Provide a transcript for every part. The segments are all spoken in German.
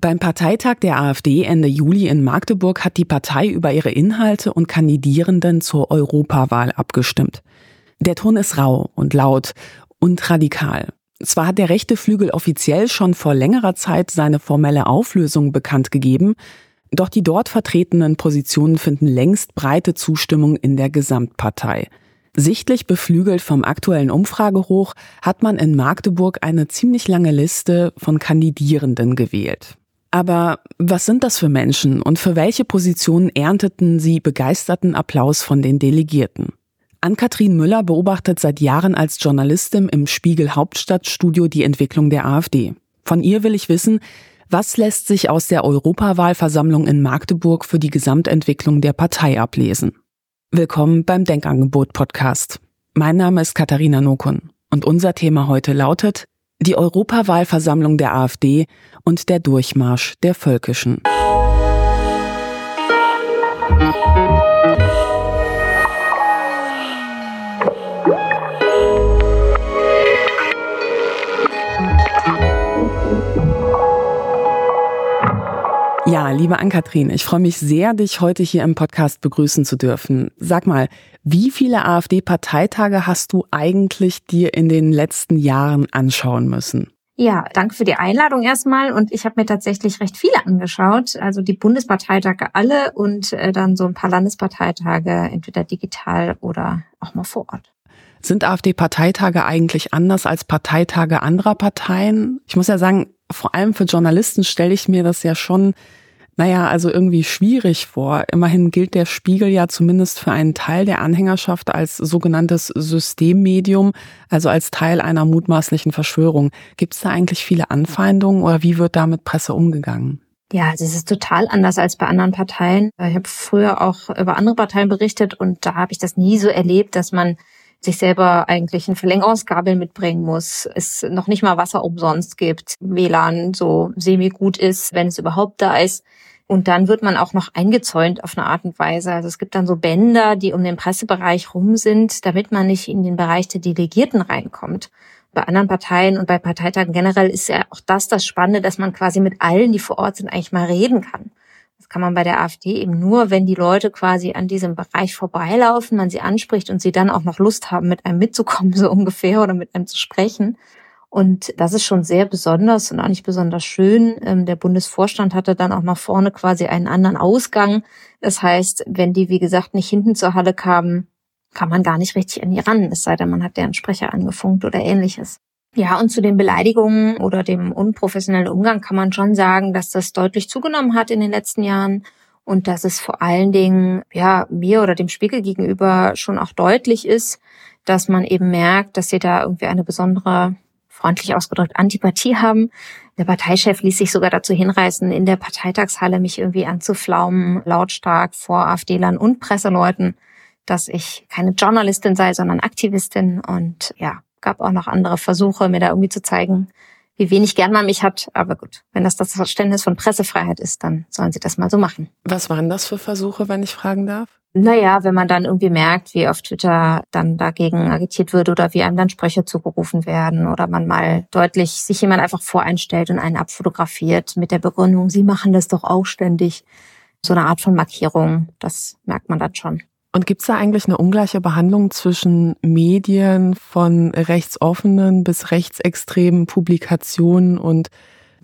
Beim Parteitag der AfD Ende Juli in Magdeburg hat die Partei über ihre Inhalte und Kandidierenden zur Europawahl abgestimmt. Der Ton ist rau und laut und radikal. Zwar hat der rechte Flügel offiziell schon vor längerer Zeit seine formelle Auflösung bekannt gegeben, doch die dort vertretenen Positionen finden längst breite Zustimmung in der Gesamtpartei. Sichtlich beflügelt vom aktuellen Umfragehoch hat man in Magdeburg eine ziemlich lange Liste von Kandidierenden gewählt. Aber was sind das für Menschen und für welche Positionen ernteten sie begeisterten Applaus von den Delegierten? Ann-Kathrin Müller beobachtet seit Jahren als Journalistin im Spiegel Hauptstadtstudio die Entwicklung der AfD. Von ihr will ich wissen, was lässt sich aus der Europawahlversammlung in Magdeburg für die Gesamtentwicklung der Partei ablesen? Willkommen beim Denkangebot Podcast. Mein Name ist Katharina Nokun und unser Thema heute lautet die Europawahlversammlung der AfD und der Durchmarsch der Völkischen. Ja, liebe Ann-Kathrin, ich freue mich sehr, dich heute hier im Podcast begrüßen zu dürfen. Sag mal, wie viele AfD-Parteitage hast du eigentlich dir in den letzten Jahren anschauen müssen? Ja, danke für die Einladung erstmal. Und ich habe mir tatsächlich recht viele angeschaut. Also die Bundesparteitage alle und äh, dann so ein paar Landesparteitage, entweder digital oder auch mal vor Ort. Sind AfD-Parteitage eigentlich anders als Parteitage anderer Parteien? Ich muss ja sagen, vor allem für Journalisten stelle ich mir das ja schon naja, also irgendwie schwierig vor. Immerhin gilt der Spiegel ja zumindest für einen Teil der Anhängerschaft als sogenanntes Systemmedium, also als Teil einer mutmaßlichen Verschwörung. Gibt es da eigentlich viele Anfeindungen oder wie wird da mit Presse umgegangen? Ja, das ist total anders als bei anderen Parteien. Ich habe früher auch über andere Parteien berichtet und da habe ich das nie so erlebt, dass man sich selber eigentlich ein Verlängerungskabel mitbringen muss, es noch nicht mal Wasser umsonst gibt, WLAN so semi gut ist, wenn es überhaupt da ist. Und dann wird man auch noch eingezäunt auf eine Art und Weise. Also es gibt dann so Bänder, die um den Pressebereich rum sind, damit man nicht in den Bereich der Delegierten reinkommt. Bei anderen Parteien und bei Parteitagen generell ist ja auch das das Spannende, dass man quasi mit allen, die vor Ort sind, eigentlich mal reden kann. Das kann man bei der AfD eben nur, wenn die Leute quasi an diesem Bereich vorbeilaufen, man sie anspricht und sie dann auch noch Lust haben, mit einem mitzukommen, so ungefähr, oder mit einem zu sprechen. Und das ist schon sehr besonders und auch nicht besonders schön. Ähm, der Bundesvorstand hatte dann auch nach vorne quasi einen anderen Ausgang. Das heißt, wenn die, wie gesagt, nicht hinten zur Halle kamen, kann man gar nicht richtig an die ran, es sei denn, man hat deren Sprecher angefunkt oder ähnliches. Ja, und zu den Beleidigungen oder dem unprofessionellen Umgang kann man schon sagen, dass das deutlich zugenommen hat in den letzten Jahren und dass es vor allen Dingen, ja, mir oder dem Spiegel gegenüber schon auch deutlich ist, dass man eben merkt, dass sie da irgendwie eine besondere freundlich ausgedrückt Antipathie haben. Der Parteichef ließ sich sogar dazu hinreißen, in der Parteitagshalle mich irgendwie anzuflaumen, lautstark vor AfDlern und Presseleuten, dass ich keine Journalistin sei, sondern Aktivistin. Und ja, gab auch noch andere Versuche, mir da irgendwie zu zeigen, wie wenig gern man mich hat. Aber gut, wenn das das Verständnis von Pressefreiheit ist, dann sollen sie das mal so machen. Was waren das für Versuche, wenn ich fragen darf? Naja, wenn man dann irgendwie merkt, wie auf Twitter dann dagegen agitiert wird oder wie einem dann Sprüche zugerufen werden oder man mal deutlich sich jemand einfach voreinstellt und einen abfotografiert mit der Begründung, sie machen das doch auch ständig. So eine Art von Markierung, das merkt man dann schon. Und gibt es da eigentlich eine ungleiche Behandlung zwischen Medien von rechtsoffenen bis rechtsextremen Publikationen und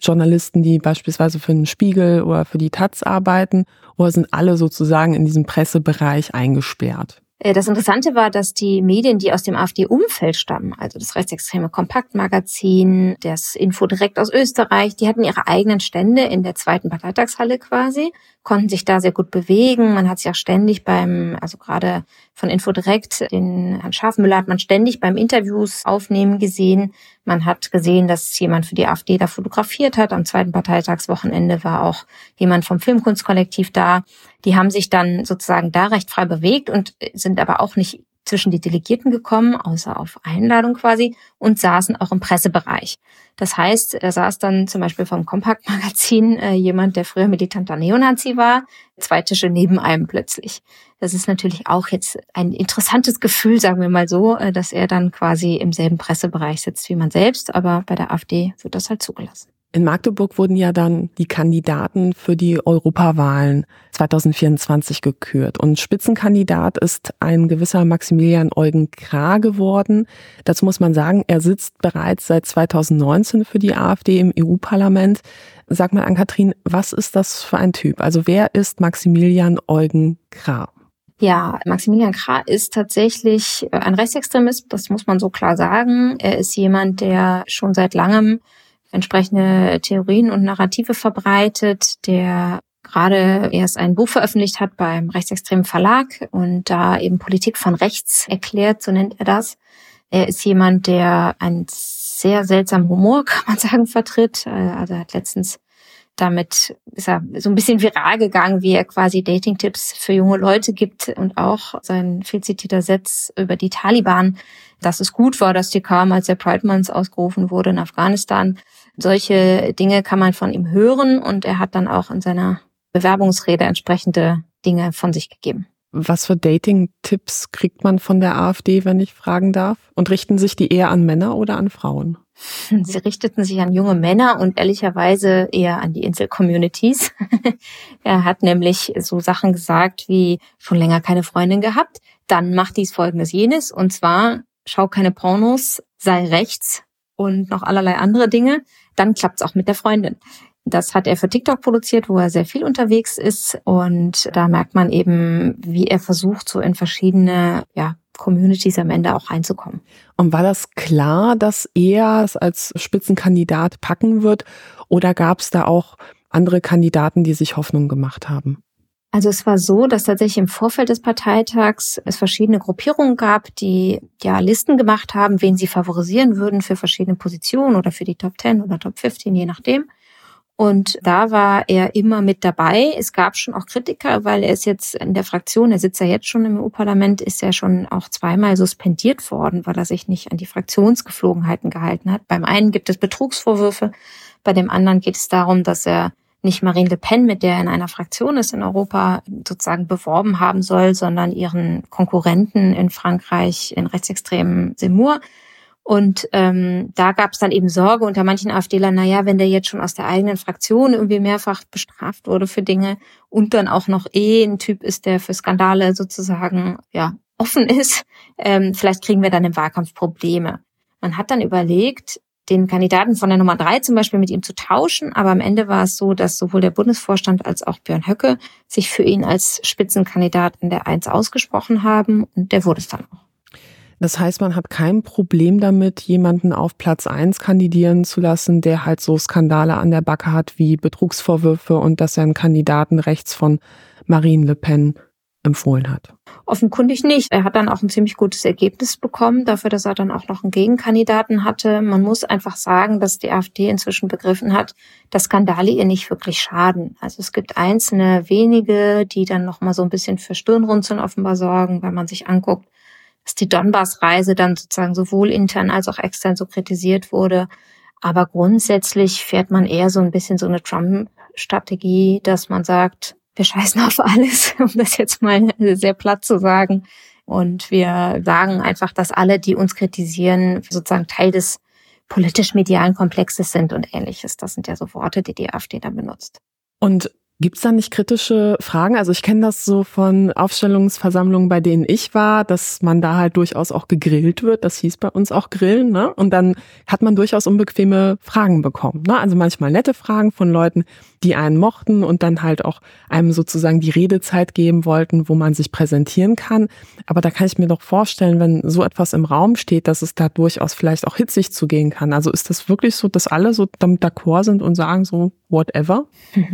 Journalisten, die beispielsweise für den Spiegel oder für die Taz arbeiten, oder sind alle sozusagen in diesem Pressebereich eingesperrt? Äh, das Interessante war, dass die Medien, die aus dem AfD-Umfeld stammen, also das rechtsextreme Kompaktmagazin, das Info direkt aus Österreich, die hatten ihre eigenen Stände in der zweiten Parteitagshalle quasi, konnten sich da sehr gut bewegen. Man hat sich auch ständig beim, also gerade von Info direkt, den Herrn Schafmüller hat man ständig beim Interviews aufnehmen gesehen. Man hat gesehen, dass jemand für die AfD da fotografiert hat. Am zweiten Parteitagswochenende war auch jemand vom Filmkunstkollektiv da. Die haben sich dann sozusagen da recht frei bewegt und sind aber auch nicht zwischen die Delegierten gekommen, außer auf Einladung quasi, und saßen auch im Pressebereich. Das heißt, da saß dann zum Beispiel vom Kompakt-Magazin äh, jemand, der früher militanter Neonazi war, zwei Tische neben einem plötzlich. Das ist natürlich auch jetzt ein interessantes Gefühl, sagen wir mal so, äh, dass er dann quasi im selben Pressebereich sitzt wie man selbst, aber bei der AfD wird das halt zugelassen. In Magdeburg wurden ja dann die Kandidaten für die Europawahlen 2024 gekürt. Und Spitzenkandidat ist ein gewisser Maximilian Eugen Krah geworden. Dazu muss man sagen, er sitzt bereits seit 2019 für die AfD im EU-Parlament. Sag mal an Kathrin, was ist das für ein Typ? Also wer ist Maximilian Eugen Krah? Ja, Maximilian Krah ist tatsächlich ein Rechtsextremist, das muss man so klar sagen. Er ist jemand, der schon seit langem entsprechende Theorien und Narrative verbreitet, der gerade erst ein Buch veröffentlicht hat beim rechtsextremen Verlag und da eben Politik von rechts erklärt, so nennt er das. Er ist jemand, der einen sehr seltsamen Humor, kann man sagen, vertritt. Also er hat letztens damit ist er so ein bisschen viral gegangen, wie er quasi Dating-Tipps für junge Leute gibt und auch sein viel zitierter Satz über die Taliban, dass es gut war, dass die kamen, als der Pride Month ausgerufen wurde in Afghanistan. Solche Dinge kann man von ihm hören und er hat dann auch in seiner Bewerbungsrede entsprechende Dinge von sich gegeben. Was für Dating-Tipps kriegt man von der AfD, wenn ich fragen darf? Und richten sich die eher an Männer oder an Frauen? Sie richteten sich an junge Männer und ehrlicherweise eher an die Insel-Communities. er hat nämlich so Sachen gesagt wie schon länger keine Freundin gehabt, dann macht dies folgendes jenes und zwar schau keine Pornos, sei rechts und noch allerlei andere Dinge dann klappt's auch mit der Freundin. Das hat er für TikTok produziert, wo er sehr viel unterwegs ist. Und da merkt man eben, wie er versucht, so in verschiedene ja, Communities am Ende auch reinzukommen. Und war das klar, dass er es als Spitzenkandidat packen wird? Oder gab es da auch andere Kandidaten, die sich Hoffnung gemacht haben? Also es war so, dass tatsächlich im Vorfeld des Parteitags es verschiedene Gruppierungen gab, die ja Listen gemacht haben, wen sie favorisieren würden für verschiedene Positionen oder für die Top 10 oder Top 15, je nachdem. Und da war er immer mit dabei. Es gab schon auch Kritiker, weil er ist jetzt in der Fraktion, er sitzt ja jetzt schon im EU-Parlament, ist ja schon auch zweimal suspendiert worden, weil er sich nicht an die Fraktionsgeflogenheiten gehalten hat. Beim einen gibt es Betrugsvorwürfe, bei dem anderen geht es darum, dass er nicht Marine Le Pen, mit der er in einer Fraktion ist in Europa, sozusagen beworben haben soll, sondern ihren Konkurrenten in Frankreich, in rechtsextremen Seymour. Und ähm, da gab es dann eben Sorge unter manchen AfDlern, naja, wenn der jetzt schon aus der eigenen Fraktion irgendwie mehrfach bestraft wurde für Dinge und dann auch noch eh ein Typ ist, der für Skandale sozusagen ja offen ist, ähm, vielleicht kriegen wir dann im Wahlkampf Probleme. Man hat dann überlegt, den Kandidaten von der Nummer drei zum Beispiel mit ihm zu tauschen. Aber am Ende war es so, dass sowohl der Bundesvorstand als auch Björn Höcke sich für ihn als Spitzenkandidat in der Eins ausgesprochen haben und der wurde es dann auch. Das heißt, man hat kein Problem damit, jemanden auf Platz eins kandidieren zu lassen, der halt so Skandale an der Backe hat wie Betrugsvorwürfe und dass er einen Kandidaten rechts von Marine Le Pen empfohlen hat. Offenkundig nicht. Er hat dann auch ein ziemlich gutes Ergebnis bekommen, dafür, dass er dann auch noch einen Gegenkandidaten hatte. Man muss einfach sagen, dass die AfD inzwischen begriffen hat, dass Skandale ihr nicht wirklich schaden. Also es gibt einzelne wenige, die dann noch mal so ein bisschen für Stirnrunzeln offenbar sorgen, weil man sich anguckt, dass die Donbass-Reise dann sozusagen sowohl intern als auch extern so kritisiert wurde. Aber grundsätzlich fährt man eher so ein bisschen so eine Trump-Strategie, dass man sagt, wir scheißen auf alles, um das jetzt mal sehr platt zu sagen. Und wir sagen einfach, dass alle, die uns kritisieren, sozusagen Teil des politisch-medialen Komplexes sind und ähnliches. Das sind ja so Worte, die die AfD da benutzt. Und Gibt es da nicht kritische Fragen? Also ich kenne das so von Aufstellungsversammlungen, bei denen ich war, dass man da halt durchaus auch gegrillt wird. Das hieß bei uns auch Grillen. Ne? Und dann hat man durchaus unbequeme Fragen bekommen. Ne? Also manchmal nette Fragen von Leuten, die einen mochten und dann halt auch einem sozusagen die Redezeit geben wollten, wo man sich präsentieren kann. Aber da kann ich mir doch vorstellen, wenn so etwas im Raum steht, dass es da durchaus vielleicht auch hitzig zugehen kann. Also ist das wirklich so, dass alle so damit d'accord sind und sagen so, whatever?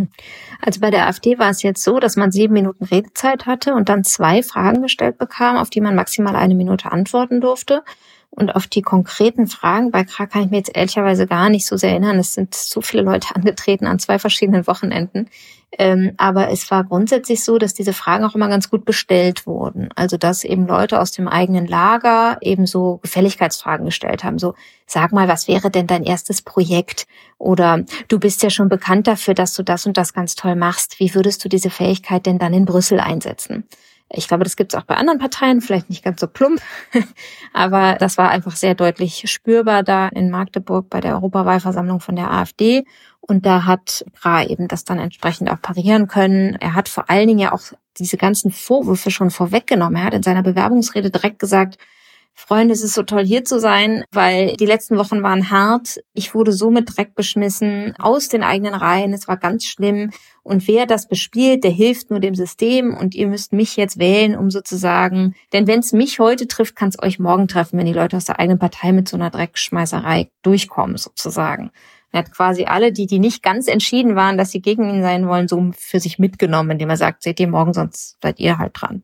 Also bei der AfD war es jetzt so, dass man sieben Minuten Redezeit hatte und dann zwei Fragen gestellt bekam, auf die man maximal eine Minute antworten durfte. Und auf die konkreten Fragen bei Kra kann ich mir jetzt ehrlicherweise gar nicht so sehr erinnern. Es sind so viele Leute angetreten an zwei verschiedenen Wochenenden. Ähm, aber es war grundsätzlich so, dass diese Fragen auch immer ganz gut bestellt wurden. Also dass eben Leute aus dem eigenen Lager eben so Gefälligkeitsfragen gestellt haben. So, sag mal, was wäre denn dein erstes Projekt? Oder du bist ja schon bekannt dafür, dass du das und das ganz toll machst. Wie würdest du diese Fähigkeit denn dann in Brüssel einsetzen? Ich glaube, das gibt es auch bei anderen Parteien, vielleicht nicht ganz so plump, aber das war einfach sehr deutlich spürbar da in Magdeburg bei der Europawahlversammlung von der AfD. Und da hat Gra eben das dann entsprechend auch parieren können. Er hat vor allen Dingen ja auch diese ganzen Vorwürfe schon vorweggenommen. Er hat in seiner Bewerbungsrede direkt gesagt, Freunde, es ist so toll hier zu sein, weil die letzten Wochen waren hart. Ich wurde so mit Dreck beschmissen aus den eigenen Reihen. Es war ganz schlimm. Und wer das bespielt, der hilft nur dem System und ihr müsst mich jetzt wählen, um sozusagen, denn wenn es mich heute trifft, kann es euch morgen treffen, wenn die Leute aus der eigenen Partei mit so einer Dreckschmeißerei durchkommen sozusagen. Er hat quasi alle, die, die nicht ganz entschieden waren, dass sie gegen ihn sein wollen, so für sich mitgenommen, indem er sagt, seht ihr morgen, sonst seid ihr halt dran.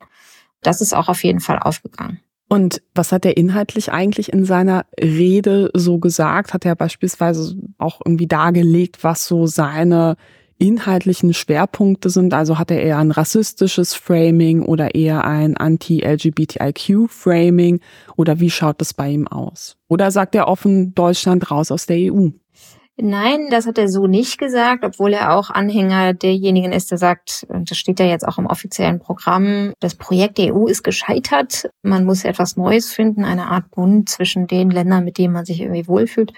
Das ist auch auf jeden Fall aufgegangen. Und was hat er inhaltlich eigentlich in seiner Rede so gesagt? Hat er beispielsweise auch irgendwie dargelegt, was so seine inhaltlichen Schwerpunkte sind? Also hat er eher ein rassistisches Framing oder eher ein Anti-LGBTIQ-Framing? Oder wie schaut das bei ihm aus? Oder sagt er offen Deutschland raus aus der EU? Nein, das hat er so nicht gesagt, obwohl er auch Anhänger derjenigen ist, der sagt, und das steht ja jetzt auch im offiziellen Programm, das Projekt der EU ist gescheitert. Man muss etwas Neues finden, eine Art Bund zwischen den Ländern, mit denen man sich irgendwie wohlfühlt.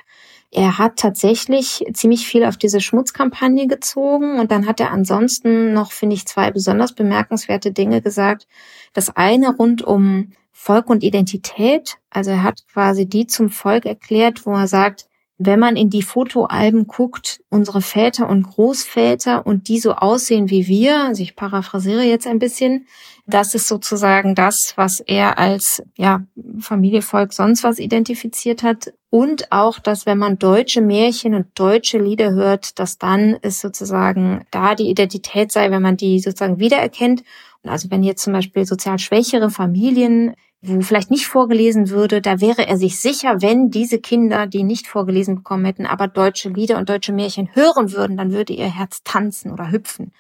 Er hat tatsächlich ziemlich viel auf diese Schmutzkampagne gezogen und dann hat er ansonsten noch, finde ich, zwei besonders bemerkenswerte Dinge gesagt. Das eine rund um Volk und Identität. Also er hat quasi die zum Volk erklärt, wo er sagt, wenn man in die Fotoalben guckt, unsere Väter und Großväter und die so aussehen wie wir, also ich paraphrasiere jetzt ein bisschen, das ist sozusagen das, was er als ja, Familievolk sonst was identifiziert hat. Und auch, dass wenn man deutsche Märchen und deutsche Lieder hört, dass dann es sozusagen da die Identität sei, wenn man die sozusagen wiedererkennt. Also wenn jetzt zum Beispiel sozial schwächere Familien wo vielleicht nicht vorgelesen würde, da wäre er sich sicher, wenn diese Kinder, die nicht vorgelesen bekommen hätten, aber deutsche Lieder und deutsche Märchen hören würden, dann würde ihr Herz tanzen oder hüpfen.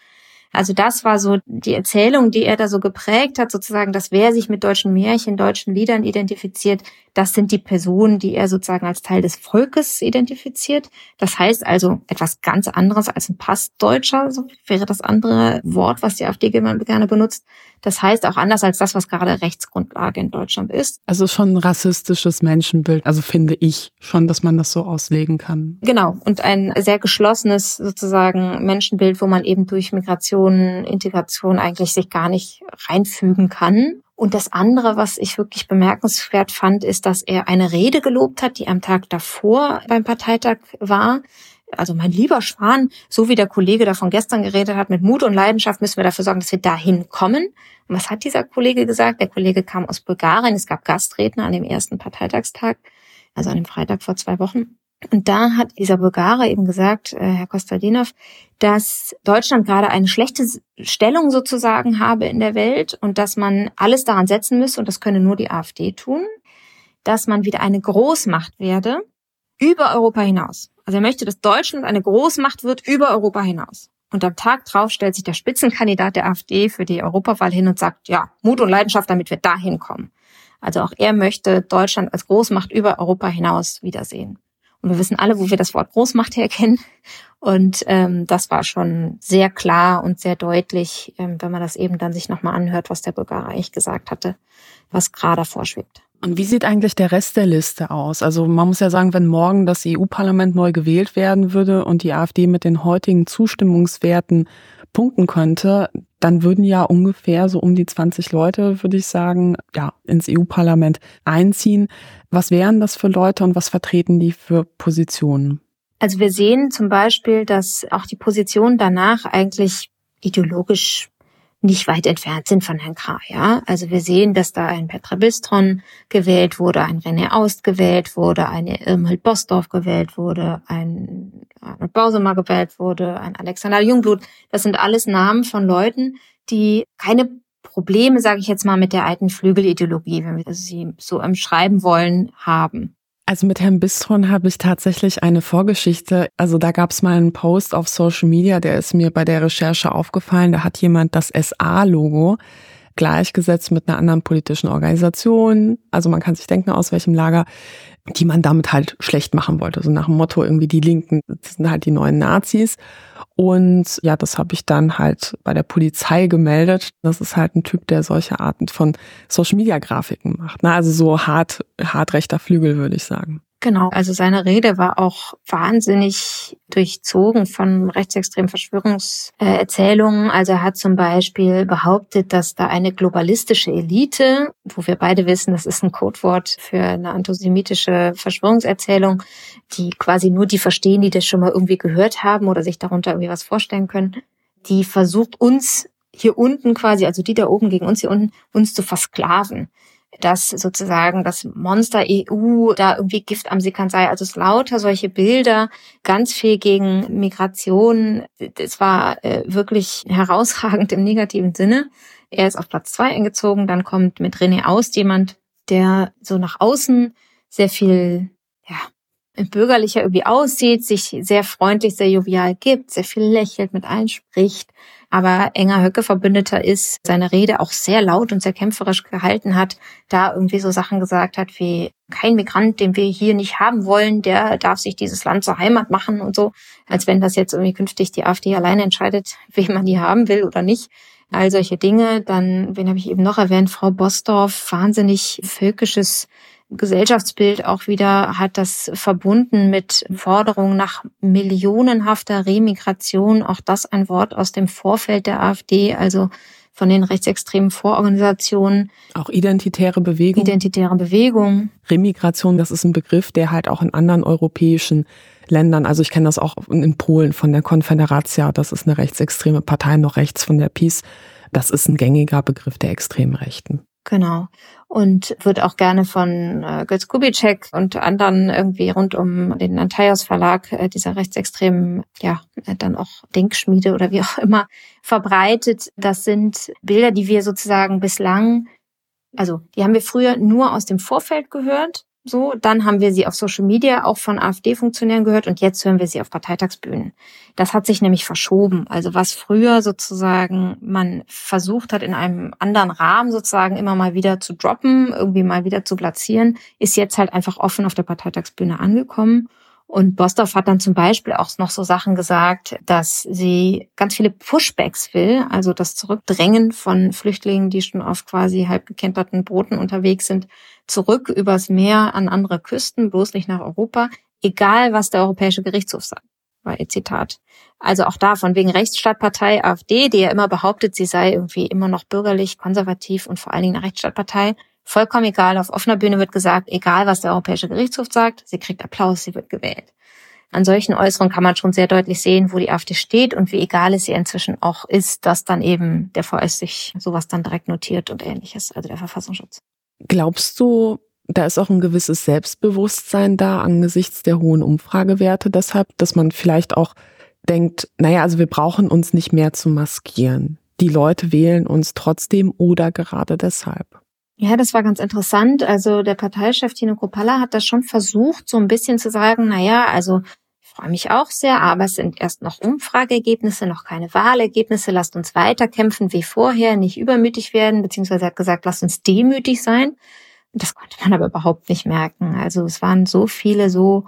Also das war so die Erzählung, die er da so geprägt hat, sozusagen, dass wer sich mit deutschen Märchen, deutschen Liedern identifiziert, das sind die Personen, die er sozusagen als Teil des Volkes identifiziert. Das heißt also etwas ganz anderes als ein Passdeutscher, so wäre das andere Wort, was die AfD gerne benutzt. Das heißt auch anders als das, was gerade Rechtsgrundlage in Deutschland ist. Also schon ein rassistisches Menschenbild. Also finde ich schon, dass man das so auslegen kann. Genau. Und ein sehr geschlossenes sozusagen Menschenbild, wo man eben durch Migration, Integration eigentlich sich gar nicht reinfügen kann. Und das andere, was ich wirklich bemerkenswert fand, ist, dass er eine Rede gelobt hat, die am Tag davor beim Parteitag war, also mein lieber Schwan, so wie der Kollege davon gestern geredet hat, mit Mut und Leidenschaft müssen wir dafür sorgen, dass wir dahin kommen. Und was hat dieser Kollege gesagt? Der Kollege kam aus Bulgarien. Es gab Gastredner an dem ersten Parteitagstag, also an dem Freitag vor zwei Wochen. Und da hat dieser Bulgare eben gesagt, äh, Herr Kostadinov, dass Deutschland gerade eine schlechte Stellung sozusagen habe in der Welt und dass man alles daran setzen müsse, und das könne nur die AfD tun, dass man wieder eine Großmacht werde über Europa hinaus. Also er möchte, dass Deutschland eine Großmacht wird über Europa hinaus. Und am Tag drauf stellt sich der Spitzenkandidat der AfD für die Europawahl hin und sagt, ja, Mut und Leidenschaft, damit wir dahin kommen. Also auch er möchte Deutschland als Großmacht über Europa hinaus wiedersehen. Und wir wissen alle, wo wir das Wort Großmacht herkennen. Und ähm, das war schon sehr klar und sehr deutlich, ähm, wenn man das eben dann sich nochmal anhört, was der Bulgarer eigentlich gesagt hatte, was gerade vorschwebt. Und wie sieht eigentlich der Rest der Liste aus? Also man muss ja sagen, wenn morgen das EU-Parlament neu gewählt werden würde und die AfD mit den heutigen Zustimmungswerten punkten könnte, dann würden ja ungefähr so um die 20 Leute, würde ich sagen, ja, ins EU-Parlament einziehen. Was wären das für Leute und was vertreten die für Positionen? Also wir sehen zum Beispiel, dass auch die Positionen danach eigentlich ideologisch nicht weit entfernt sind von Herrn Krah. Ja? Also wir sehen, dass da ein Petra Bistron gewählt wurde, ein René Aust gewählt wurde, eine Irmhild Bosdorf gewählt wurde, ein Arnold Bausemer gewählt wurde, ein Alexander Jungblut. Das sind alles Namen von Leuten, die keine Probleme, sage ich jetzt mal, mit der alten Flügelideologie, wenn wir sie so schreiben wollen, haben. Also mit Herrn Bistron habe ich tatsächlich eine Vorgeschichte. Also da gab es mal einen Post auf Social Media, der ist mir bei der Recherche aufgefallen. Da hat jemand das SA-Logo gleichgesetzt mit einer anderen politischen Organisation. Also man kann sich denken, aus welchem Lager, die man damit halt schlecht machen wollte. So nach dem Motto irgendwie die Linken sind halt die neuen Nazis. Und ja, das habe ich dann halt bei der Polizei gemeldet. Das ist halt ein Typ, der solche Arten von Social Media Grafiken macht. Ne? Also so hart, hart rechter Flügel, würde ich sagen. Genau, also seine Rede war auch wahnsinnig durchzogen von rechtsextremen Verschwörungserzählungen. Also er hat zum Beispiel behauptet, dass da eine globalistische Elite, wo wir beide wissen, das ist ein Codewort für eine antisemitische Verschwörungserzählung, die quasi nur die verstehen, die das schon mal irgendwie gehört haben oder sich darunter irgendwie was vorstellen können, die versucht uns hier unten quasi, also die da oben gegen uns hier unten, uns zu versklaven dass sozusagen das Monster EU da irgendwie Gift am Sickern sei. Also es lauter solche Bilder, ganz viel gegen Migration. Es war äh, wirklich herausragend im negativen Sinne. Er ist auf Platz zwei eingezogen. Dann kommt mit René Aust jemand, der so nach außen sehr viel, ja, bürgerlicher irgendwie aussieht, sich sehr freundlich, sehr jovial gibt, sehr viel lächelt, mit allen spricht, aber enger Höcke-Verbündeter ist, seine Rede auch sehr laut und sehr kämpferisch gehalten hat, da irgendwie so Sachen gesagt hat wie, kein Migrant, den wir hier nicht haben wollen, der darf sich dieses Land zur Heimat machen und so, als wenn das jetzt irgendwie künftig die AfD alleine entscheidet, wen man die haben will oder nicht. All solche Dinge. Dann, wen habe ich eben noch erwähnt, Frau Bosdorf, wahnsinnig völkisches Gesellschaftsbild auch wieder hat das verbunden mit Forderungen nach millionenhafter Remigration. Auch das ein Wort aus dem Vorfeld der AfD, also von den rechtsextremen Vororganisationen. Auch identitäre Bewegung. Identitäre Bewegung. Remigration, das ist ein Begriff, der halt auch in anderen europäischen Ländern, also ich kenne das auch in Polen von der Konföderatia, das ist eine rechtsextreme Partei, noch rechts von der PiS. Das ist ein gängiger Begriff der extremen Rechten. Genau. Und wird auch gerne von äh, Götz Kubitschek und anderen irgendwie rund um den Antaios Verlag, äh, dieser rechtsextremen, ja, äh, dann auch Denkschmiede oder wie auch immer, verbreitet. Das sind Bilder, die wir sozusagen bislang, also die haben wir früher nur aus dem Vorfeld gehört so, dann haben wir sie auf Social Media auch von AfD-Funktionären gehört und jetzt hören wir sie auf Parteitagsbühnen. Das hat sich nämlich verschoben. Also was früher sozusagen man versucht hat, in einem anderen Rahmen sozusagen immer mal wieder zu droppen, irgendwie mal wieder zu platzieren, ist jetzt halt einfach offen auf der Parteitagsbühne angekommen. Und Bosdorf hat dann zum Beispiel auch noch so Sachen gesagt, dass sie ganz viele Pushbacks will, also das Zurückdrängen von Flüchtlingen, die schon auf quasi halb gekenterten Booten unterwegs sind, zurück übers Meer an andere Küsten, bloß nicht nach Europa, egal was der Europäische Gerichtshof sagt, war ihr Zitat. Also auch da von wegen Rechtsstaatpartei AfD, die ja immer behauptet, sie sei irgendwie immer noch bürgerlich, konservativ und vor allen Dingen eine Rechtsstaatpartei, Vollkommen egal, auf offener Bühne wird gesagt, egal was der Europäische Gerichtshof sagt, sie kriegt Applaus, sie wird gewählt. An solchen Äußerungen kann man schon sehr deutlich sehen, wo die AfD steht und wie egal es ihr inzwischen auch ist, dass dann eben der VS sich sowas dann direkt notiert und ähnliches, also der Verfassungsschutz. Glaubst du, da ist auch ein gewisses Selbstbewusstsein da angesichts der hohen Umfragewerte deshalb, dass man vielleicht auch denkt, naja, also wir brauchen uns nicht mehr zu maskieren. Die Leute wählen uns trotzdem oder gerade deshalb. Ja, das war ganz interessant. Also der Parteichef Tino Kropalla hat das schon versucht, so ein bisschen zu sagen, na ja, also ich freue mich auch sehr, aber es sind erst noch Umfrageergebnisse, noch keine Wahlergebnisse. Lasst uns weiterkämpfen wie vorher, nicht übermütig werden, beziehungsweise hat gesagt, lasst uns demütig sein. Das konnte man aber überhaupt nicht merken. Also es waren so viele so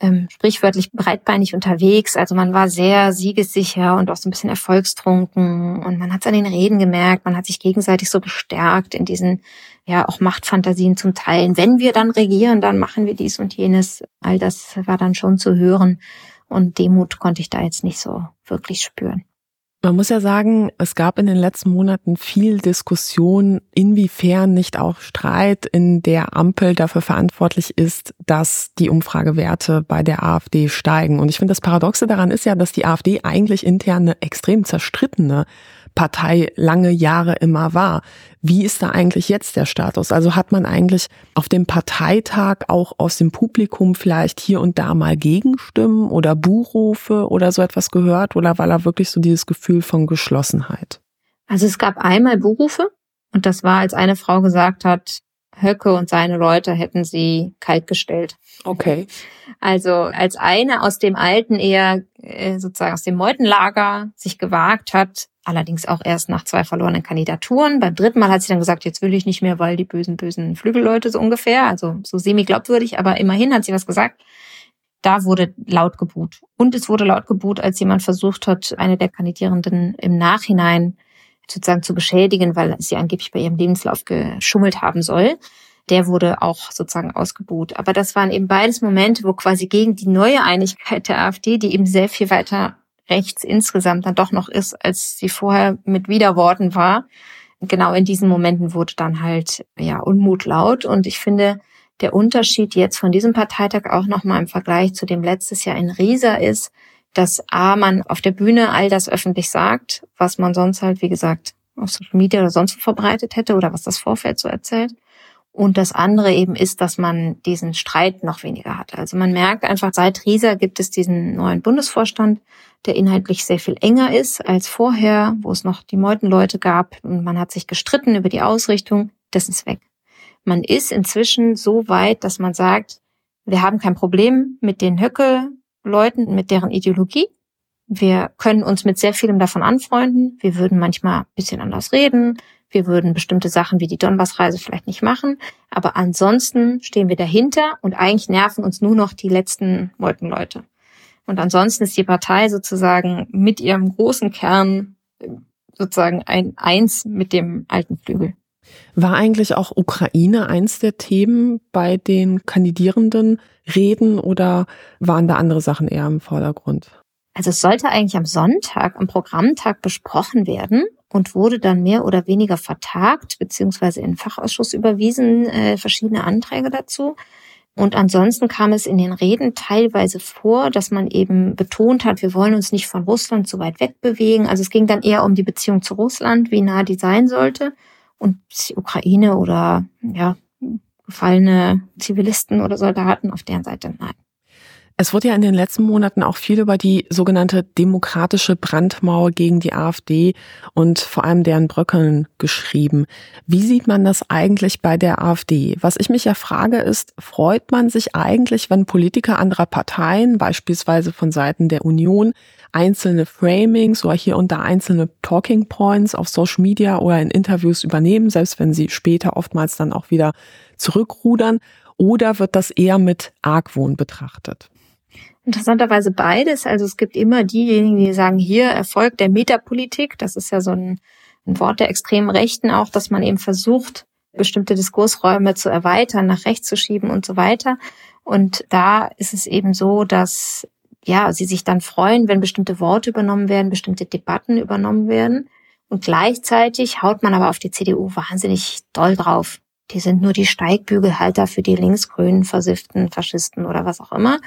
ähm, sprichwörtlich breitbeinig unterwegs. Also man war sehr siegessicher und auch so ein bisschen erfolgstrunken. Und man hat es an den Reden gemerkt, man hat sich gegenseitig so bestärkt in diesen, ja, auch Machtfantasien zum Teilen. Wenn wir dann regieren, dann machen wir dies und jenes. All das war dann schon zu hören. Und Demut konnte ich da jetzt nicht so wirklich spüren. Man muss ja sagen, es gab in den letzten Monaten viel Diskussion, inwiefern nicht auch Streit in der Ampel dafür verantwortlich ist, dass die Umfragewerte bei der AfD steigen. Und ich finde, das Paradoxe daran ist ja, dass die AfD eigentlich intern eine extrem zerstrittene Partei lange Jahre immer war. Wie ist da eigentlich jetzt der Status? Also hat man eigentlich auf dem Parteitag auch aus dem Publikum vielleicht hier und da mal Gegenstimmen oder Buchrufe oder so etwas gehört oder war da wirklich so dieses Gefühl von Geschlossenheit? Also es gab einmal Buchrufe und das war, als eine Frau gesagt hat, Höcke und seine Leute hätten sie kaltgestellt. Okay. Also als eine aus dem alten eher äh, sozusagen aus dem Meutenlager sich gewagt hat, allerdings auch erst nach zwei verlorenen Kandidaturen. Beim dritten Mal hat sie dann gesagt, jetzt will ich nicht mehr, weil die bösen, bösen Flügelleute so ungefähr, also so semi-glaubwürdig, aber immerhin hat sie was gesagt. Da wurde laut geboot. Und es wurde laut geboot, als jemand versucht hat, eine der Kandidierenden im Nachhinein sozusagen zu beschädigen, weil sie angeblich bei ihrem Lebenslauf geschummelt haben soll. Der wurde auch sozusagen ausgebuht. Aber das waren eben beides Momente, wo quasi gegen die neue Einigkeit der AfD, die eben sehr viel weiter rechts insgesamt dann doch noch ist, als sie vorher mit Widerworten war. Genau in diesen Momenten wurde dann halt ja Unmut laut und ich finde, der Unterschied jetzt von diesem Parteitag auch nochmal im Vergleich zu dem letztes Jahr in Riesa ist, dass A, man auf der Bühne all das öffentlich sagt, was man sonst halt, wie gesagt, auf Social Media oder sonst verbreitet hätte oder was das Vorfeld so erzählt. Und das andere eben ist, dass man diesen Streit noch weniger hat. Also man merkt einfach, seit Riesa gibt es diesen neuen Bundesvorstand, der inhaltlich sehr viel enger ist als vorher, wo es noch die Meutenleute gab und man hat sich gestritten über die Ausrichtung. Das ist weg. Man ist inzwischen so weit, dass man sagt, wir haben kein Problem mit den Höcke-Leuten, mit deren Ideologie. Wir können uns mit sehr vielem davon anfreunden. Wir würden manchmal ein bisschen anders reden. Wir würden bestimmte Sachen wie die Donbass-Reise vielleicht nicht machen. Aber ansonsten stehen wir dahinter und eigentlich nerven uns nur noch die letzten Meutenleute. Und ansonsten ist die Partei sozusagen mit ihrem großen Kern sozusagen ein Eins mit dem alten Flügel. War eigentlich auch Ukraine eins der Themen bei den kandidierenden Reden oder waren da andere Sachen eher im Vordergrund? Also es sollte eigentlich am Sonntag, am Programmtag besprochen werden und wurde dann mehr oder weniger vertagt, beziehungsweise in den Fachausschuss überwiesen, äh, verschiedene Anträge dazu. Und ansonsten kam es in den Reden teilweise vor, dass man eben betont hat, wir wollen uns nicht von Russland so weit wegbewegen. Also es ging dann eher um die Beziehung zu Russland, wie nah die sein sollte. Und die Ukraine oder ja, gefallene Zivilisten oder Soldaten auf deren Seite nein. Es wurde ja in den letzten Monaten auch viel über die sogenannte demokratische Brandmauer gegen die AfD und vor allem deren Bröckeln geschrieben. Wie sieht man das eigentlich bei der AfD? Was ich mich ja frage ist, freut man sich eigentlich, wenn Politiker anderer Parteien, beispielsweise von Seiten der Union, einzelne Framings oder hier und da einzelne Talking Points auf Social Media oder in Interviews übernehmen, selbst wenn sie später oftmals dann auch wieder zurückrudern? Oder wird das eher mit Argwohn betrachtet? Interessanterweise beides. Also es gibt immer diejenigen, die sagen, hier Erfolg der Metapolitik. Das ist ja so ein, ein Wort der extremen Rechten auch, dass man eben versucht, bestimmte Diskursräume zu erweitern, nach rechts zu schieben und so weiter. Und da ist es eben so, dass ja, sie sich dann freuen, wenn bestimmte Worte übernommen werden, bestimmte Debatten übernommen werden. Und gleichzeitig haut man aber auf die CDU wahnsinnig doll drauf. Die sind nur die Steigbügelhalter für die linksgrünen, versifften Faschisten oder was auch immer.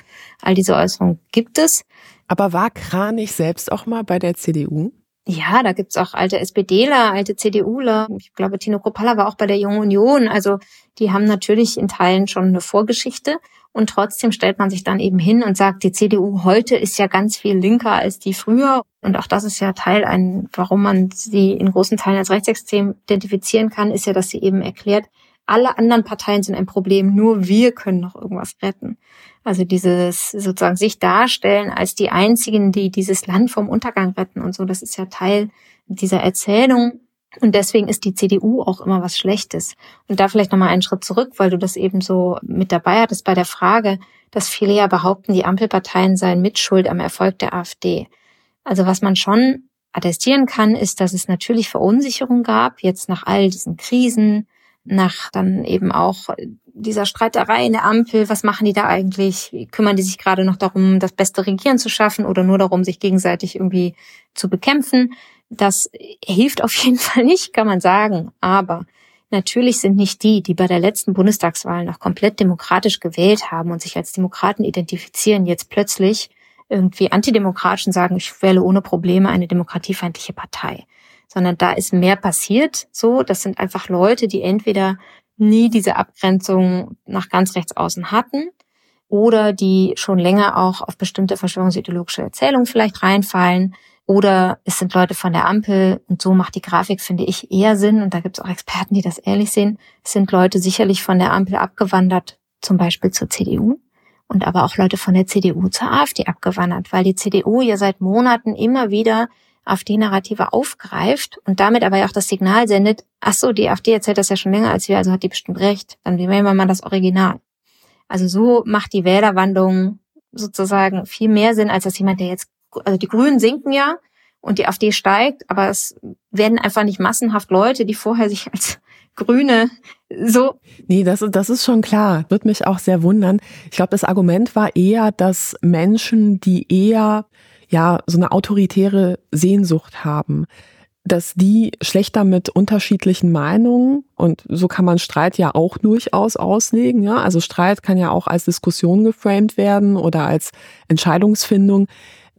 All diese Äußerungen gibt es. Aber war Kranich selbst auch mal bei der CDU? Ja, da gibt's auch alte SPDler, alte CDUler. Ich glaube, Tino Kropalla war auch bei der Jungen Union. Also die haben natürlich in Teilen schon eine Vorgeschichte. Und trotzdem stellt man sich dann eben hin und sagt, die CDU heute ist ja ganz viel linker als die früher. Und auch das ist ja Teil ein, warum man sie in großen Teilen als rechtsextrem identifizieren kann, ist ja, dass sie eben erklärt, alle anderen Parteien sind ein Problem, nur wir können noch irgendwas retten. Also dieses sozusagen sich darstellen als die einzigen, die dieses Land vom Untergang retten und so, das ist ja Teil dieser Erzählung. Und deswegen ist die CDU auch immer was Schlechtes. Und da vielleicht nochmal einen Schritt zurück, weil du das eben so mit dabei hattest bei der Frage, dass viele ja behaupten, die Ampelparteien seien mitschuld am Erfolg der AfD. Also was man schon attestieren kann, ist, dass es natürlich Verunsicherung gab, jetzt nach all diesen Krisen, nach dann eben auch dieser Streiterei in der Ampel. Was machen die da eigentlich? Kümmern die sich gerade noch darum, das beste Regieren zu schaffen oder nur darum, sich gegenseitig irgendwie zu bekämpfen? Das hilft auf jeden Fall nicht, kann man sagen. Aber natürlich sind nicht die, die bei der letzten Bundestagswahl noch komplett demokratisch gewählt haben und sich als Demokraten identifizieren, jetzt plötzlich irgendwie antidemokratisch und sagen, ich wähle ohne Probleme eine demokratiefeindliche Partei sondern da ist mehr passiert. So, das sind einfach Leute, die entweder nie diese Abgrenzung nach ganz rechts außen hatten oder die schon länger auch auf bestimmte verschwörungsideologische Erzählungen vielleicht reinfallen. Oder es sind Leute von der Ampel und so macht die Grafik, finde ich, eher Sinn. Und da gibt es auch Experten, die das ähnlich sehen. Es sind Leute sicherlich von der Ampel abgewandert, zum Beispiel zur CDU und aber auch Leute von der CDU zur AfD abgewandert, weil die CDU ja seit Monaten immer wieder AfD-Narrative aufgreift und damit aber ja auch das Signal sendet, ach so, die AfD erzählt das ja schon länger als wir, also hat die bestimmt recht. Dann nehmen wir mal das Original. Also so macht die Wählerwandlung sozusagen viel mehr Sinn, als dass jemand, der jetzt, also die Grünen sinken ja und die AfD steigt, aber es werden einfach nicht massenhaft Leute, die vorher sich als Grüne so. Nee, das, das ist schon klar. Wird mich auch sehr wundern. Ich glaube, das Argument war eher, dass Menschen, die eher ja so eine autoritäre Sehnsucht haben, dass die schlechter mit unterschiedlichen Meinungen und so kann man Streit ja auch durchaus auslegen. Ja? Also Streit kann ja auch als Diskussion geframed werden oder als Entscheidungsfindung,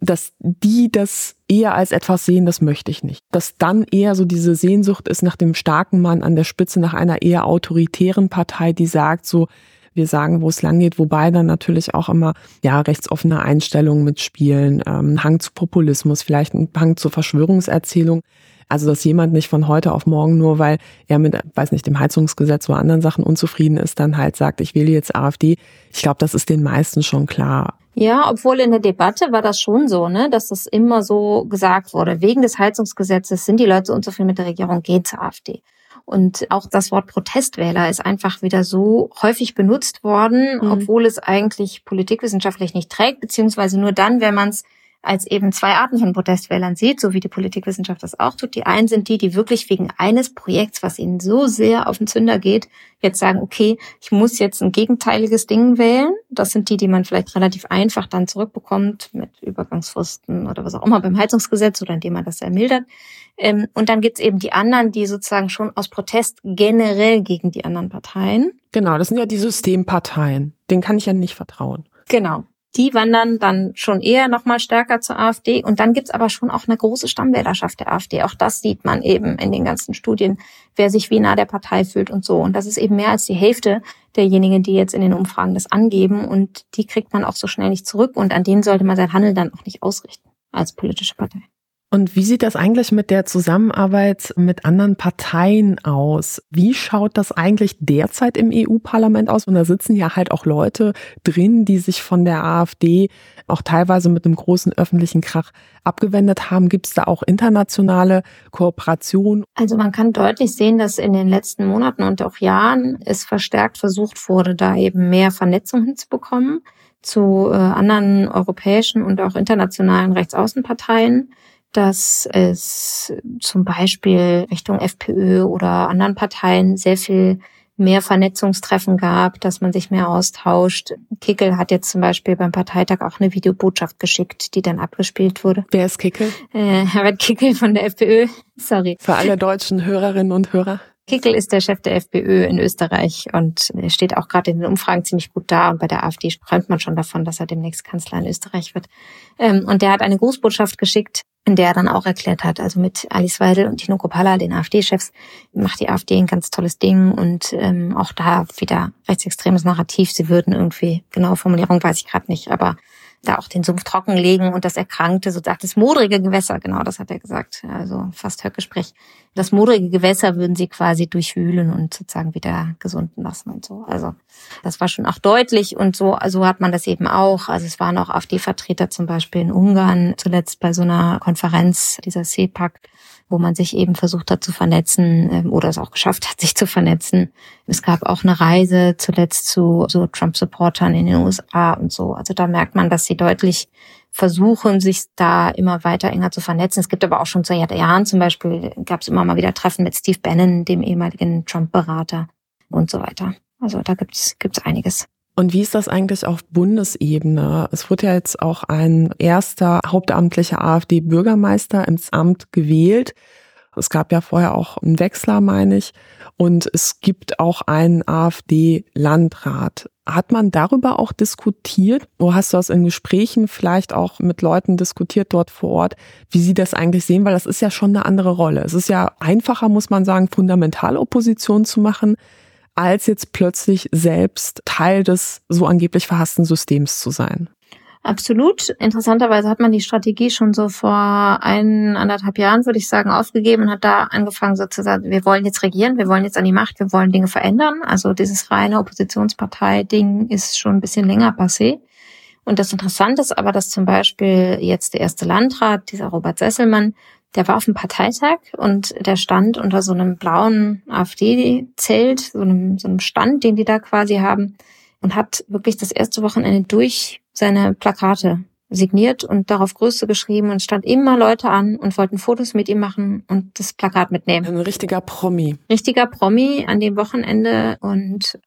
dass die das eher als etwas sehen, das möchte ich nicht. Dass dann eher so diese Sehnsucht ist nach dem starken Mann an der Spitze, nach einer eher autoritären Partei, die sagt so, wir sagen, wo es lang geht, wobei dann natürlich auch immer ja rechtsoffene Einstellungen mitspielen, ähm, Hang zu Populismus, vielleicht ein Hang zur Verschwörungserzählung. Also, dass jemand nicht von heute auf morgen nur, weil er mit, weiß nicht, dem Heizungsgesetz oder anderen Sachen unzufrieden ist, dann halt sagt, ich wähle jetzt AfD. Ich glaube, das ist den meisten schon klar. Ja, obwohl in der Debatte war das schon so, ne, dass das immer so gesagt wurde. Wegen des Heizungsgesetzes sind die Leute unzufrieden mit der Regierung, geht zur AfD. Und auch das Wort Protestwähler ist einfach wieder so häufig benutzt worden, mhm. obwohl es eigentlich politikwissenschaftlich nicht trägt, beziehungsweise nur dann, wenn man es als eben zwei Arten von Protestwählern sieht, so wie die Politikwissenschaft das auch tut. Die einen sind die, die wirklich wegen eines Projekts, was ihnen so sehr auf den Zünder geht, jetzt sagen, okay, ich muss jetzt ein gegenteiliges Ding wählen. Das sind die, die man vielleicht relativ einfach dann zurückbekommt mit Übergangsfristen oder was auch immer beim Heizungsgesetz oder indem man das ermildert. Ähm, und dann gibt's eben die anderen, die sozusagen schon aus Protest generell gegen die anderen Parteien. Genau, das sind ja die Systemparteien. Den kann ich ja nicht vertrauen. Genau die wandern dann schon eher nochmal stärker zur AfD. Und dann gibt's aber schon auch eine große Stammwählerschaft der AfD. Auch das sieht man eben in den ganzen Studien, wer sich wie nah der Partei fühlt und so. Und das ist eben mehr als die Hälfte derjenigen, die jetzt in den Umfragen das angeben. Und die kriegt man auch so schnell nicht zurück. Und an denen sollte man sein Handeln dann auch nicht ausrichten als politische Partei. Und wie sieht das eigentlich mit der Zusammenarbeit mit anderen Parteien aus? Wie schaut das eigentlich derzeit im EU-Parlament aus? Und da sitzen ja halt auch Leute drin, die sich von der AfD auch teilweise mit einem großen öffentlichen Krach abgewendet haben. Gibt es da auch internationale Kooperation? Also man kann deutlich sehen, dass in den letzten Monaten und auch Jahren es verstärkt versucht wurde, da eben mehr Vernetzung hinzubekommen zu äh, anderen europäischen und auch internationalen Rechtsaußenparteien dass es zum Beispiel Richtung FPÖ oder anderen Parteien sehr viel mehr Vernetzungstreffen gab, dass man sich mehr austauscht. Kickel hat jetzt zum Beispiel beim Parteitag auch eine Videobotschaft geschickt, die dann abgespielt wurde. Wer ist Kickel? Äh, Herbert Kickel von der FPÖ. Sorry. Für alle deutschen Hörerinnen und Hörer. Kickel ist der Chef der FPÖ in Österreich und steht auch gerade in den Umfragen ziemlich gut da. Und bei der AfD träumt man schon davon, dass er demnächst Kanzler in Österreich wird. Ähm, und der hat eine Grußbotschaft geschickt, in der er dann auch erklärt hat, also mit Alice Weidel und Tino Kopala, den AfD-Chefs, macht die AfD ein ganz tolles Ding und ähm, auch da wieder rechtsextremes Narrativ. Sie würden irgendwie, genaue Formulierung weiß ich gerade nicht, aber da auch den Sumpf trockenlegen und das erkrankte, sozusagen das modrige Gewässer, genau, das hat er gesagt, also fast Höckgespräch. Das modrige Gewässer würden sie quasi durchwühlen und sozusagen wieder gesunden lassen und so. Also das war schon auch deutlich und so, so hat man das eben auch. Also es waren auch AfD-Vertreter zum Beispiel in Ungarn, zuletzt bei so einer Konferenz dieser CEPAC, wo man sich eben versucht hat zu vernetzen ähm, oder es auch geschafft hat, sich zu vernetzen. Es gab auch eine Reise zuletzt zu so Trump-Supportern in den USA und so. Also da merkt man, dass sie deutlich versuchen, sich da immer weiter enger zu vernetzen. Es gibt aber auch schon seit Jahren zum Beispiel, gab es immer mal wieder Treffen mit Steve Bannon, dem ehemaligen Trump-Berater und so weiter. Also da gibt's gibt's einiges. Und wie ist das eigentlich auf Bundesebene? Es wurde ja jetzt auch ein erster hauptamtlicher AfD-Bürgermeister ins Amt gewählt. Es gab ja vorher auch einen Wechsler, meine ich. Und es gibt auch einen AfD-Landrat. Hat man darüber auch diskutiert? Oder hast du das in Gesprächen vielleicht auch mit Leuten diskutiert dort vor Ort, wie sie das eigentlich sehen? Weil das ist ja schon eine andere Rolle. Es ist ja einfacher, muss man sagen, Fundamentalopposition zu machen, als jetzt plötzlich selbst Teil des so angeblich verhassten Systems zu sein. Absolut. Interessanterweise hat man die Strategie schon so vor ein, anderthalb Jahren, würde ich sagen, aufgegeben und hat da angefangen sozusagen, wir wollen jetzt regieren, wir wollen jetzt an die Macht, wir wollen Dinge verändern. Also dieses reine Oppositionspartei-Ding ist schon ein bisschen länger passé. Und das Interessante ist aber, dass zum Beispiel jetzt der erste Landrat, dieser Robert Sesselmann, der war auf dem Parteitag und der stand unter so einem blauen AfD-Zelt, so einem, so einem Stand, den die da quasi haben, und hat wirklich das erste Wochenende durch seine Plakate signiert und darauf Größe geschrieben und stand immer Leute an und wollten Fotos mit ihm machen und das Plakat mitnehmen. Ein richtiger Promi. Richtiger Promi an dem Wochenende und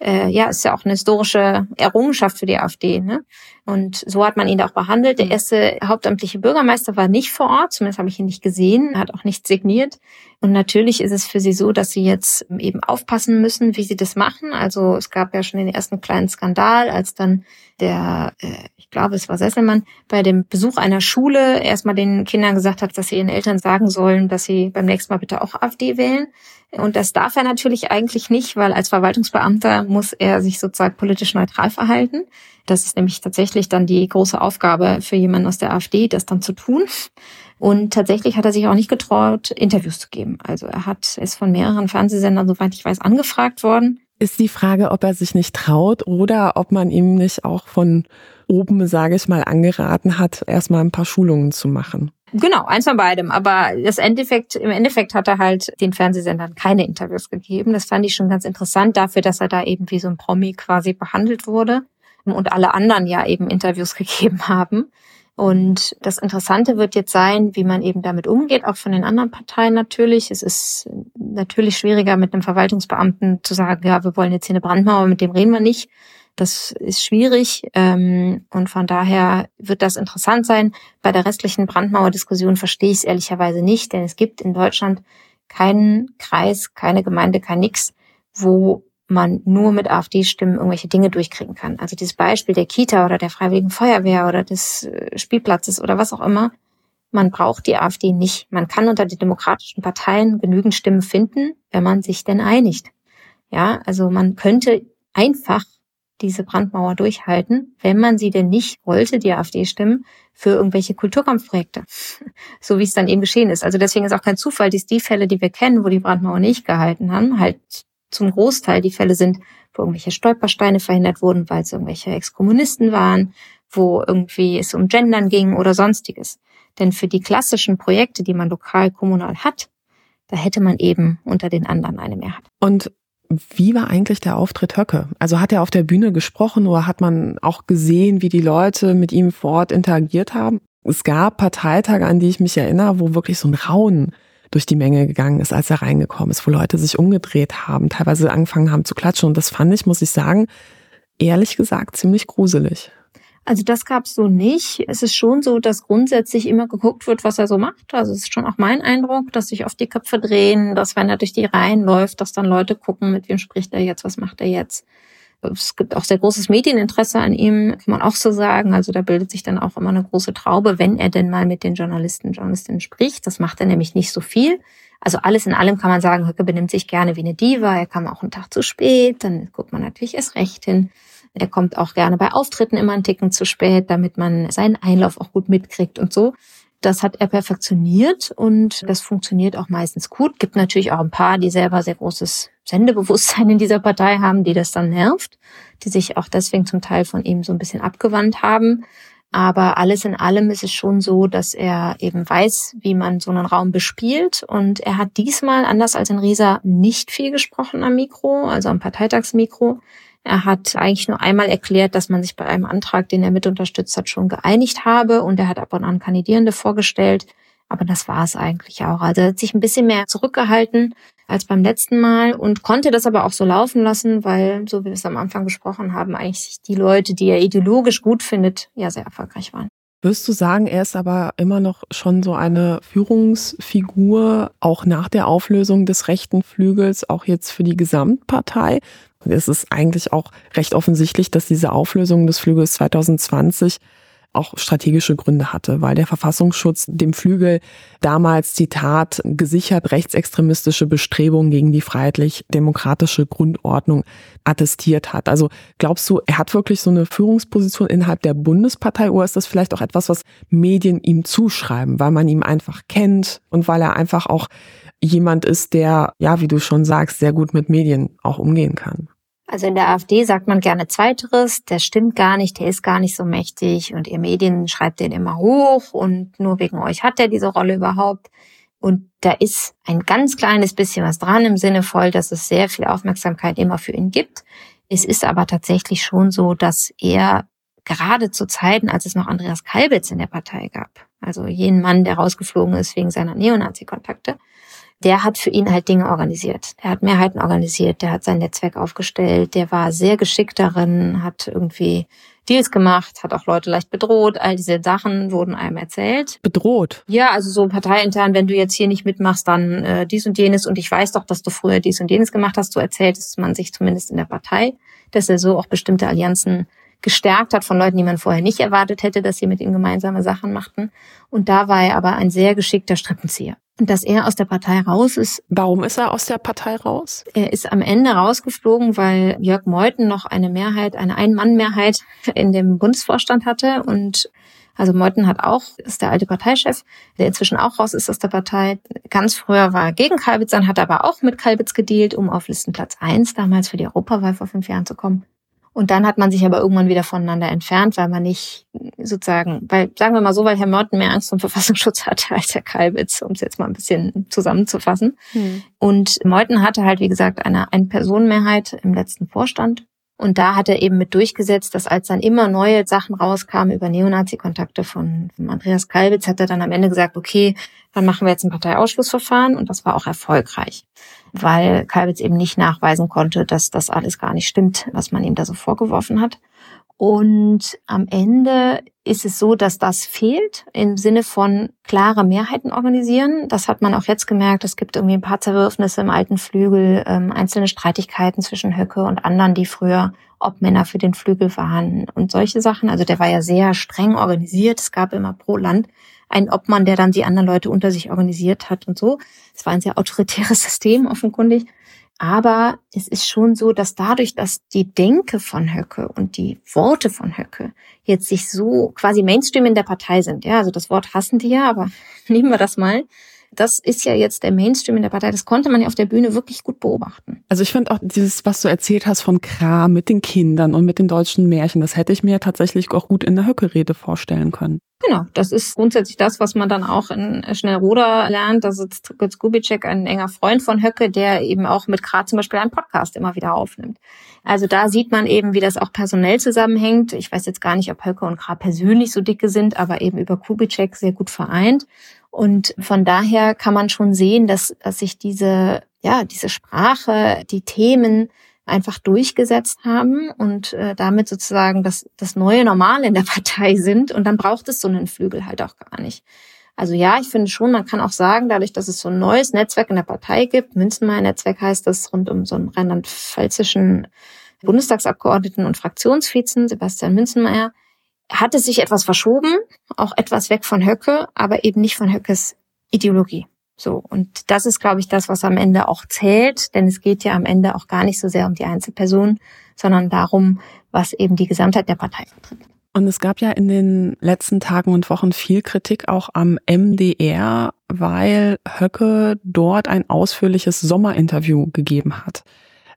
äh, ja, ist ja auch eine historische Errungenschaft für die AfD. Ne? Und so hat man ihn auch behandelt. Der mhm. erste hauptamtliche Bürgermeister war nicht vor Ort, zumindest habe ich ihn nicht gesehen, hat auch nicht signiert. Und natürlich ist es für sie so, dass sie jetzt eben aufpassen müssen, wie sie das machen. Also es gab ja schon den ersten kleinen Skandal, als dann der, äh, ich glaube, es war Sesselmann, bei dem Besuch einer Schule erstmal den Kindern gesagt hat, dass sie ihren Eltern sagen sollen, dass sie beim nächsten Mal bitte auch AfD wählen. Und das darf er natürlich eigentlich nicht, weil als Verwaltungsbeamter muss er sich sozusagen politisch neutral verhalten. Das ist nämlich tatsächlich dann die große Aufgabe für jemanden aus der AfD, das dann zu tun. Und tatsächlich hat er sich auch nicht getraut, Interviews zu geben. Also er hat ist von mehreren Fernsehsendern, soweit ich weiß, angefragt worden. Ist die Frage, ob er sich nicht traut oder ob man ihm nicht auch von oben, sage ich mal, angeraten hat, erstmal ein paar Schulungen zu machen. Genau, eins von beidem. Aber das Endeffekt, im Endeffekt hat er halt den Fernsehsendern keine Interviews gegeben. Das fand ich schon ganz interessant dafür, dass er da eben wie so ein Promi quasi behandelt wurde und alle anderen ja eben Interviews gegeben haben. Und das Interessante wird jetzt sein, wie man eben damit umgeht, auch von den anderen Parteien natürlich. Es ist natürlich schwieriger, mit einem Verwaltungsbeamten zu sagen, ja, wir wollen jetzt hier eine Brandmauer, mit dem reden wir nicht. Das ist schwierig ähm, und von daher wird das interessant sein. Bei der restlichen Brandmauerdiskussion verstehe ich es ehrlicherweise nicht, denn es gibt in Deutschland keinen Kreis, keine Gemeinde, kein Nix, wo man nur mit AfD-Stimmen irgendwelche Dinge durchkriegen kann. Also dieses Beispiel der Kita oder der Freiwilligen Feuerwehr oder des äh, Spielplatzes oder was auch immer, man braucht die AfD nicht. Man kann unter den demokratischen Parteien genügend Stimmen finden, wenn man sich denn einigt. Ja, also man könnte einfach diese Brandmauer durchhalten, wenn man sie denn nicht wollte, die AfD-Stimmen, für irgendwelche Kulturkampfprojekte. so wie es dann eben geschehen ist. Also deswegen ist auch kein Zufall, dass die Fälle, die wir kennen, wo die Brandmauer nicht gehalten haben, halt zum Großteil die Fälle sind, wo irgendwelche Stolpersteine verhindert wurden, weil es irgendwelche Exkommunisten waren, wo irgendwie es um Gendern ging oder sonstiges. Denn für die klassischen Projekte, die man lokal, kommunal hat, da hätte man eben unter den anderen eine Mehrheit. Und wie war eigentlich der Auftritt Höcke? Also hat er auf der Bühne gesprochen oder hat man auch gesehen, wie die Leute mit ihm vor Ort interagiert haben? Es gab Parteitage, an die ich mich erinnere, wo wirklich so ein Raunen durch die Menge gegangen ist, als er reingekommen ist, wo Leute sich umgedreht haben, teilweise angefangen haben zu klatschen. Und das fand ich, muss ich sagen, ehrlich gesagt ziemlich gruselig. Also das gab's so nicht. Es ist schon so, dass grundsätzlich immer geguckt wird, was er so macht. Also es ist schon auch mein Eindruck, dass sich oft die Köpfe drehen, dass wenn er durch die Reihen läuft, dass dann Leute gucken, mit wem spricht er jetzt, was macht er jetzt. Es gibt auch sehr großes Medieninteresse an ihm, kann man auch so sagen. Also da bildet sich dann auch immer eine große Traube, wenn er denn mal mit den Journalisten, Journalistinnen spricht. Das macht er nämlich nicht so viel. Also alles in allem kann man sagen, Höcke benimmt sich gerne wie eine Diva. Er kam auch einen Tag zu spät. Dann guckt man natürlich erst recht hin. Er kommt auch gerne bei Auftritten immer einen Ticken zu spät, damit man seinen Einlauf auch gut mitkriegt und so. Das hat er perfektioniert und das funktioniert auch meistens gut. Gibt natürlich auch ein paar, die selber sehr großes Sendebewusstsein in dieser Partei haben, die das dann nervt, die sich auch deswegen zum Teil von ihm so ein bisschen abgewandt haben. Aber alles in allem ist es schon so, dass er eben weiß, wie man so einen Raum bespielt. Und er hat diesmal, anders als in Riesa, nicht viel gesprochen am Mikro, also am Parteitagsmikro. Er hat eigentlich nur einmal erklärt, dass man sich bei einem Antrag, den er mit unterstützt hat, schon geeinigt habe und er hat ab und an Kandidierende vorgestellt. Aber das war es eigentlich auch. Also er hat sich ein bisschen mehr zurückgehalten als beim letzten Mal und konnte das aber auch so laufen lassen, weil, so wie wir es am Anfang besprochen haben, eigentlich die Leute, die er ideologisch gut findet, ja sehr erfolgreich waren. Wirst du sagen, er ist aber immer noch schon so eine Führungsfigur, auch nach der Auflösung des rechten Flügels, auch jetzt für die Gesamtpartei? Es ist eigentlich auch recht offensichtlich, dass diese Auflösung des Flügels 2020 auch strategische Gründe hatte, weil der Verfassungsschutz dem Flügel damals, Zitat, gesichert rechtsextremistische Bestrebungen gegen die freiheitlich-demokratische Grundordnung attestiert hat. Also glaubst du, er hat wirklich so eine Führungsposition innerhalb der Bundespartei oder ist das vielleicht auch etwas, was Medien ihm zuschreiben, weil man ihn einfach kennt und weil er einfach auch jemand ist, der, ja, wie du schon sagst, sehr gut mit Medien auch umgehen kann? Also in der AfD sagt man gerne Zweiteres, der stimmt gar nicht, der ist gar nicht so mächtig und ihr Medien schreibt den immer hoch und nur wegen euch hat er diese Rolle überhaupt. Und da ist ein ganz kleines bisschen was dran im Sinne voll, dass es sehr viel Aufmerksamkeit immer für ihn gibt. Es ist aber tatsächlich schon so, dass er gerade zu Zeiten, als es noch Andreas Kalbitz in der Partei gab, also jenen Mann, der rausgeflogen ist wegen seiner Neonazi-Kontakte, der hat für ihn halt Dinge organisiert. Der hat Mehrheiten organisiert, der hat sein Netzwerk aufgestellt, der war sehr geschickt darin, hat irgendwie Deals gemacht, hat auch Leute leicht bedroht. All diese Sachen wurden einem erzählt. Bedroht? Ja, also so parteiintern, wenn du jetzt hier nicht mitmachst, dann äh, dies und jenes. Und ich weiß doch, dass du früher dies und jenes gemacht hast. So erzählt es man sich zumindest in der Partei, dass er so auch bestimmte Allianzen gestärkt hat von Leuten, die man vorher nicht erwartet hätte, dass sie mit ihm gemeinsame Sachen machten. Und da war er aber ein sehr geschickter Strippenzieher. Und dass er aus der Partei raus ist. Warum ist er aus der Partei raus? Er ist am Ende rausgeflogen, weil Jörg Meuthen noch eine Mehrheit, eine Ein-Mann-Mehrheit in dem Bundesvorstand hatte und also Meuthen hat auch, ist der alte Parteichef, der inzwischen auch raus ist aus der Partei. Ganz früher war er gegen Kalbitz, dann hat er aber auch mit Kalbitz gedealt, um auf Listenplatz eins damals für die Europawahl vor fünf Jahren zu kommen. Und dann hat man sich aber irgendwann wieder voneinander entfernt, weil man nicht sozusagen, weil sagen wir mal so, weil Herr Mörten mehr Angst vor Verfassungsschutz hatte als Herr Kalbitz, um es jetzt mal ein bisschen zusammenzufassen. Hm. Und Meuthen hatte halt, wie gesagt, eine Ein-Personen-Mehrheit im letzten Vorstand. Und da hat er eben mit durchgesetzt, dass als dann immer neue Sachen rauskamen über Neonazi-Kontakte von, Andreas Kalbitz, hat er dann am Ende gesagt, okay, dann machen wir jetzt ein Parteiausschlussverfahren und das war auch erfolgreich weil Kalbitz eben nicht nachweisen konnte, dass das alles gar nicht stimmt, was man ihm da so vorgeworfen hat. Und am Ende ist es so, dass das fehlt im Sinne von klare Mehrheiten organisieren. Das hat man auch jetzt gemerkt. Es gibt irgendwie ein paar Zerwürfnisse im alten Flügel, ähm, einzelne Streitigkeiten zwischen Höcke und anderen, die früher Obmänner für den Flügel waren und solche Sachen. Also der war ja sehr streng organisiert. Es gab immer pro Land ein Obmann, der dann die anderen Leute unter sich organisiert hat und so. Es war ein sehr autoritäres System, offenkundig. Aber es ist schon so, dass dadurch, dass die Denke von Höcke und die Worte von Höcke jetzt sich so quasi Mainstream in der Partei sind, ja, also das Wort hassen die ja, aber nehmen wir das mal, das ist ja jetzt der Mainstream in der Partei. Das konnte man ja auf der Bühne wirklich gut beobachten. Also ich finde auch dieses, was du erzählt hast von Kram mit den Kindern und mit den deutschen Märchen, das hätte ich mir tatsächlich auch gut in der Höcke-Rede vorstellen können. Genau, das ist grundsätzlich das, was man dann auch in Schnellroder lernt. Da sitzt Götz Kubitschek, ein enger Freund von Höcke, der eben auch mit Kra zum Beispiel einen Podcast immer wieder aufnimmt. Also da sieht man eben, wie das auch personell zusammenhängt. Ich weiß jetzt gar nicht, ob Höcke und Kra persönlich so dicke sind, aber eben über Kubitschek sehr gut vereint. Und von daher kann man schon sehen, dass, dass sich diese, ja, diese Sprache, die Themen einfach durchgesetzt haben und äh, damit sozusagen das, das neue Normal in der Partei sind. Und dann braucht es so einen Flügel halt auch gar nicht. Also ja, ich finde schon, man kann auch sagen, dadurch, dass es so ein neues Netzwerk in der Partei gibt, Münzenmeier-Netzwerk heißt das, rund um so einen rheinland-pfälzischen Bundestagsabgeordneten und Fraktionsvizen, Sebastian Münzenmeier, hatte sich etwas verschoben, auch etwas weg von Höcke, aber eben nicht von Höckes Ideologie. So. Und das ist, glaube ich, das, was am Ende auch zählt, denn es geht ja am Ende auch gar nicht so sehr um die Einzelperson, sondern darum, was eben die Gesamtheit der Partei vertritt. Und es gab ja in den letzten Tagen und Wochen viel Kritik auch am MDR, weil Höcke dort ein ausführliches Sommerinterview gegeben hat.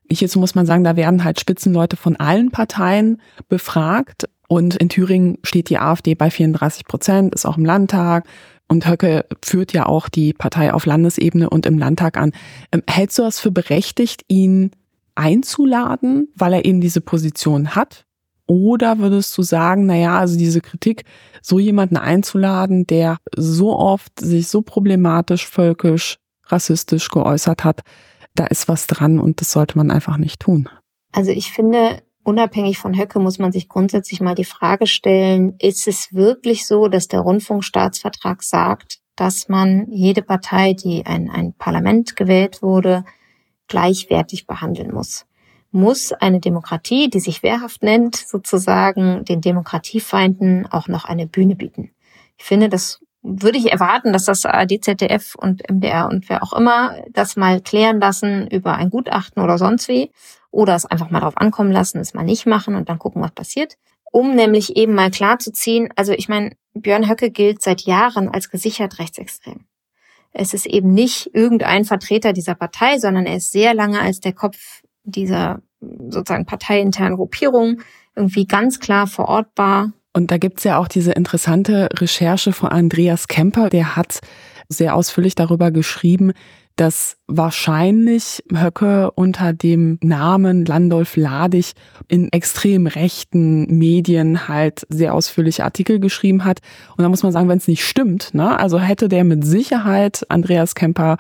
Hierzu muss man sagen, da werden halt Spitzenleute von allen Parteien befragt und in Thüringen steht die AfD bei 34 Prozent, ist auch im Landtag. Und Höcke führt ja auch die Partei auf Landesebene und im Landtag an. Ähm, hältst du das für berechtigt, ihn einzuladen, weil er eben diese Position hat? Oder würdest du sagen, na ja, also diese Kritik, so jemanden einzuladen, der so oft sich so problematisch, völkisch, rassistisch geäußert hat, da ist was dran und das sollte man einfach nicht tun? Also ich finde, unabhängig von Höcke muss man sich grundsätzlich mal die Frage stellen, ist es wirklich so, dass der Rundfunkstaatsvertrag sagt, dass man jede Partei, die ein, ein Parlament gewählt wurde, gleichwertig behandeln muss? Muss eine Demokratie, die sich wehrhaft nennt, sozusagen den Demokratiefeinden auch noch eine Bühne bieten? Ich finde, das würde ich erwarten, dass das ARD, ZDF und MDR und wer auch immer das mal klären lassen über ein Gutachten oder sonst wie oder es einfach mal drauf ankommen lassen, es mal nicht machen und dann gucken, was passiert. Um nämlich eben mal klarzuziehen, also ich meine, Björn Höcke gilt seit Jahren als gesichert rechtsextrem. Es ist eben nicht irgendein Vertreter dieser Partei, sondern er ist sehr lange als der Kopf dieser sozusagen parteiinternen Gruppierungen irgendwie ganz klar verortbar. Und da gibt's ja auch diese interessante Recherche von Andreas Kemper, der hat sehr ausführlich darüber geschrieben, dass wahrscheinlich Höcke unter dem Namen Landolf Ladig in extrem rechten Medien halt sehr ausführliche Artikel geschrieben hat. Und da muss man sagen, wenn es nicht stimmt, ne, also hätte der mit Sicherheit Andreas Kemper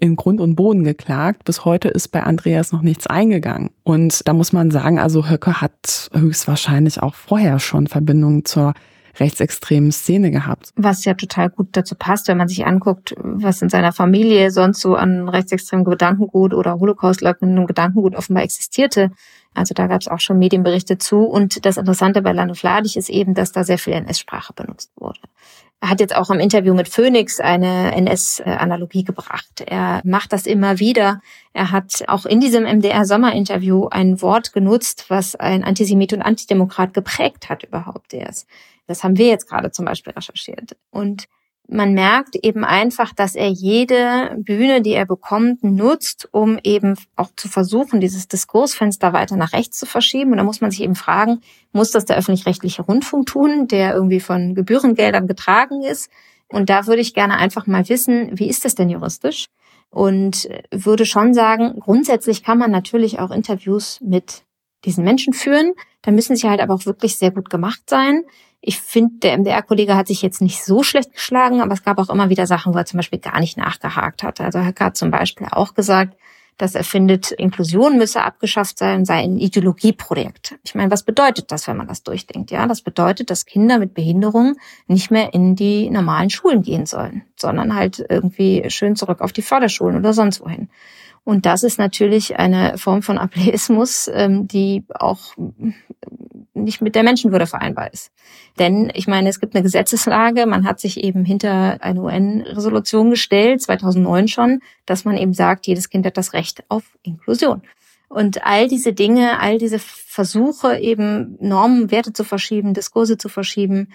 in Grund und Boden geklagt. Bis heute ist bei Andreas noch nichts eingegangen. Und da muss man sagen, also Höcke hat höchstwahrscheinlich auch vorher schon Verbindungen zur rechtsextremen Szene gehabt. Was ja total gut dazu passt, wenn man sich anguckt, was in seiner Familie sonst so an rechtsextremem Gedankengut oder Holocaust-leugnendem Gedankengut offenbar existierte. Also da gab es auch schon Medienberichte zu. Und das Interessante bei Land Vladig ist eben, dass da sehr viel NS-Sprache benutzt wurde. Er hat jetzt auch im Interview mit Phoenix eine NS-Analogie gebracht. Er macht das immer wieder. Er hat auch in diesem MDR-Sommerinterview ein Wort genutzt, was ein Antisemit und Antidemokrat geprägt hat überhaupt erst. Das haben wir jetzt gerade zum Beispiel recherchiert. Und man merkt eben einfach, dass er jede Bühne, die er bekommt, nutzt, um eben auch zu versuchen, dieses Diskursfenster weiter nach rechts zu verschieben. Und da muss man sich eben fragen, muss das der öffentlich-rechtliche Rundfunk tun, der irgendwie von Gebührengeldern getragen ist? Und da würde ich gerne einfach mal wissen, wie ist das denn juristisch? Und würde schon sagen, grundsätzlich kann man natürlich auch Interviews mit diesen Menschen führen. Da müssen sie halt aber auch wirklich sehr gut gemacht sein. Ich finde, der MDR-Kollege hat sich jetzt nicht so schlecht geschlagen, aber es gab auch immer wieder Sachen, wo er zum Beispiel gar nicht nachgehakt hat. Also Höcker hat zum Beispiel auch gesagt, dass er findet, Inklusion müsse abgeschafft sein, sei ein Ideologieprojekt. Ich meine, was bedeutet das, wenn man das durchdenkt? Ja, das bedeutet, dass Kinder mit Behinderung nicht mehr in die normalen Schulen gehen sollen, sondern halt irgendwie schön zurück auf die Förderschulen oder sonst wohin. Und das ist natürlich eine Form von Ableismus, ähm, die auch nicht mit der Menschenwürde vereinbar ist. Denn ich meine, es gibt eine Gesetzeslage, man hat sich eben hinter eine UN-Resolution gestellt, 2009 schon, dass man eben sagt, jedes Kind hat das Recht auf Inklusion. Und all diese Dinge, all diese Versuche, eben Normen, Werte zu verschieben, Diskurse zu verschieben,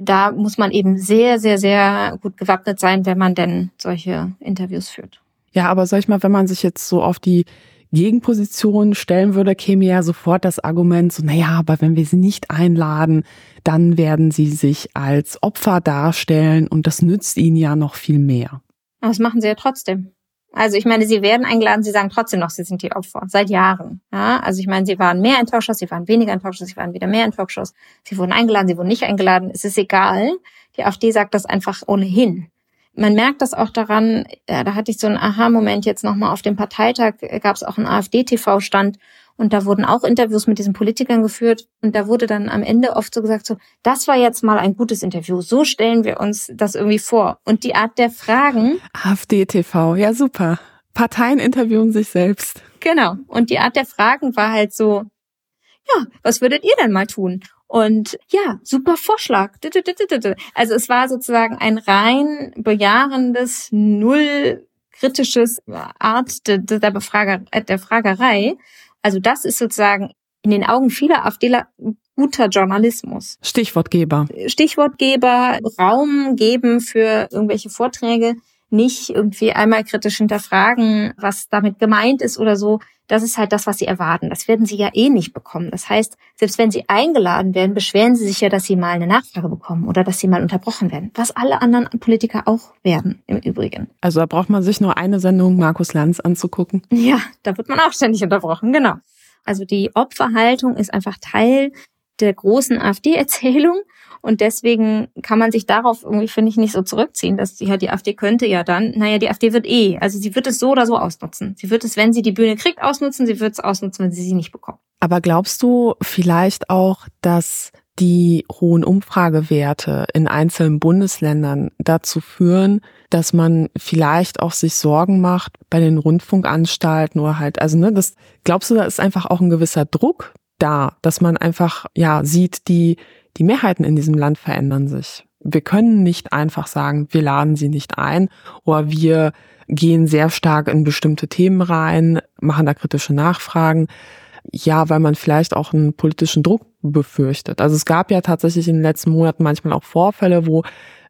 da muss man eben sehr, sehr, sehr gut gewappnet sein, wenn man denn solche Interviews führt. Ja, aber sag ich mal, wenn man sich jetzt so auf die Gegenposition stellen würde, käme ja sofort das Argument so, naja, aber wenn wir sie nicht einladen, dann werden sie sich als Opfer darstellen und das nützt ihnen ja noch viel mehr. Das machen sie ja trotzdem. Also ich meine, sie werden eingeladen, sie sagen trotzdem noch, sie sind die Opfer, seit Jahren. Ja, also ich meine, sie waren mehr in Talkshows, sie waren weniger in Talkshows, sie waren wieder mehr in Talkshows. Sie wurden eingeladen, sie wurden nicht eingeladen. Es ist egal. Die AfD sagt das einfach ohnehin man merkt das auch daran, ja, da hatte ich so einen Aha-Moment jetzt nochmal auf dem Parteitag, äh, gab es auch einen AfD-TV-Stand und da wurden auch Interviews mit diesen Politikern geführt und da wurde dann am Ende oft so gesagt, so, das war jetzt mal ein gutes Interview, so stellen wir uns das irgendwie vor. Und die Art der Fragen. AfD-TV, ja super. Parteien interviewen sich selbst. Genau. Und die Art der Fragen war halt so, ja, was würdet ihr denn mal tun? Und ja, super Vorschlag. Also es war sozusagen ein rein bejahendes, null kritisches Art der, Befrager, der Fragerei. Also das ist sozusagen in den Augen vieler AfDler guter Journalismus. Stichwortgeber. Stichwortgeber, Raum geben für irgendwelche Vorträge, nicht irgendwie einmal kritisch hinterfragen, was damit gemeint ist oder so das ist halt das, was sie erwarten. Das werden sie ja eh nicht bekommen. Das heißt, selbst wenn sie eingeladen werden, beschweren sie sich ja, dass sie mal eine Nachfrage bekommen oder dass sie mal unterbrochen werden. Was alle anderen Politiker auch werden, im Übrigen. Also da braucht man sich nur eine Sendung Markus Lanz anzugucken. Ja, da wird man auch ständig unterbrochen, genau. Also die Opferhaltung ist einfach Teil der großen AfD-Erzählung und deswegen kann man sich darauf irgendwie, finde ich, nicht so zurückziehen, dass ja, die AfD könnte ja dann, naja, die AfD wird eh, also sie wird es so oder so ausnutzen. Sie wird es, wenn sie die Bühne kriegt, ausnutzen, sie wird es ausnutzen, wenn sie sie nicht bekommt. Aber glaubst du vielleicht auch, dass die hohen Umfragewerte in einzelnen Bundesländern dazu führen, dass man vielleicht auch sich Sorgen macht bei den Rundfunkanstalten oder halt, also ne, das glaubst du, da ist einfach auch ein gewisser Druck da, dass man einfach ja sieht, die die Mehrheiten in diesem Land verändern sich. Wir können nicht einfach sagen, wir laden sie nicht ein oder wir gehen sehr stark in bestimmte Themen rein, machen da kritische Nachfragen. Ja, weil man vielleicht auch einen politischen Druck befürchtet. Also es gab ja tatsächlich in den letzten Monaten manchmal auch Vorfälle, wo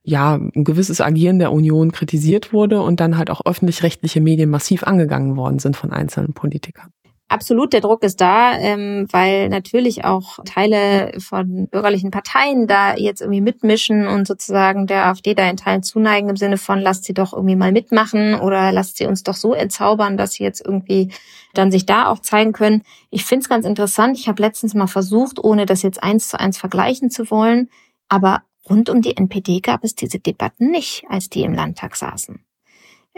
ja ein gewisses Agieren der Union kritisiert wurde und dann halt auch öffentlich-rechtliche Medien massiv angegangen worden sind von einzelnen Politikern. Absolut, der Druck ist da, ähm, weil natürlich auch Teile von bürgerlichen Parteien da jetzt irgendwie mitmischen und sozusagen der AfD da in Teilen zuneigen im Sinne von, lasst sie doch irgendwie mal mitmachen oder lasst sie uns doch so entzaubern, dass sie jetzt irgendwie dann sich da auch zeigen können. Ich finde es ganz interessant. Ich habe letztens mal versucht, ohne das jetzt eins zu eins vergleichen zu wollen, aber rund um die NPD gab es diese Debatten nicht, als die im Landtag saßen.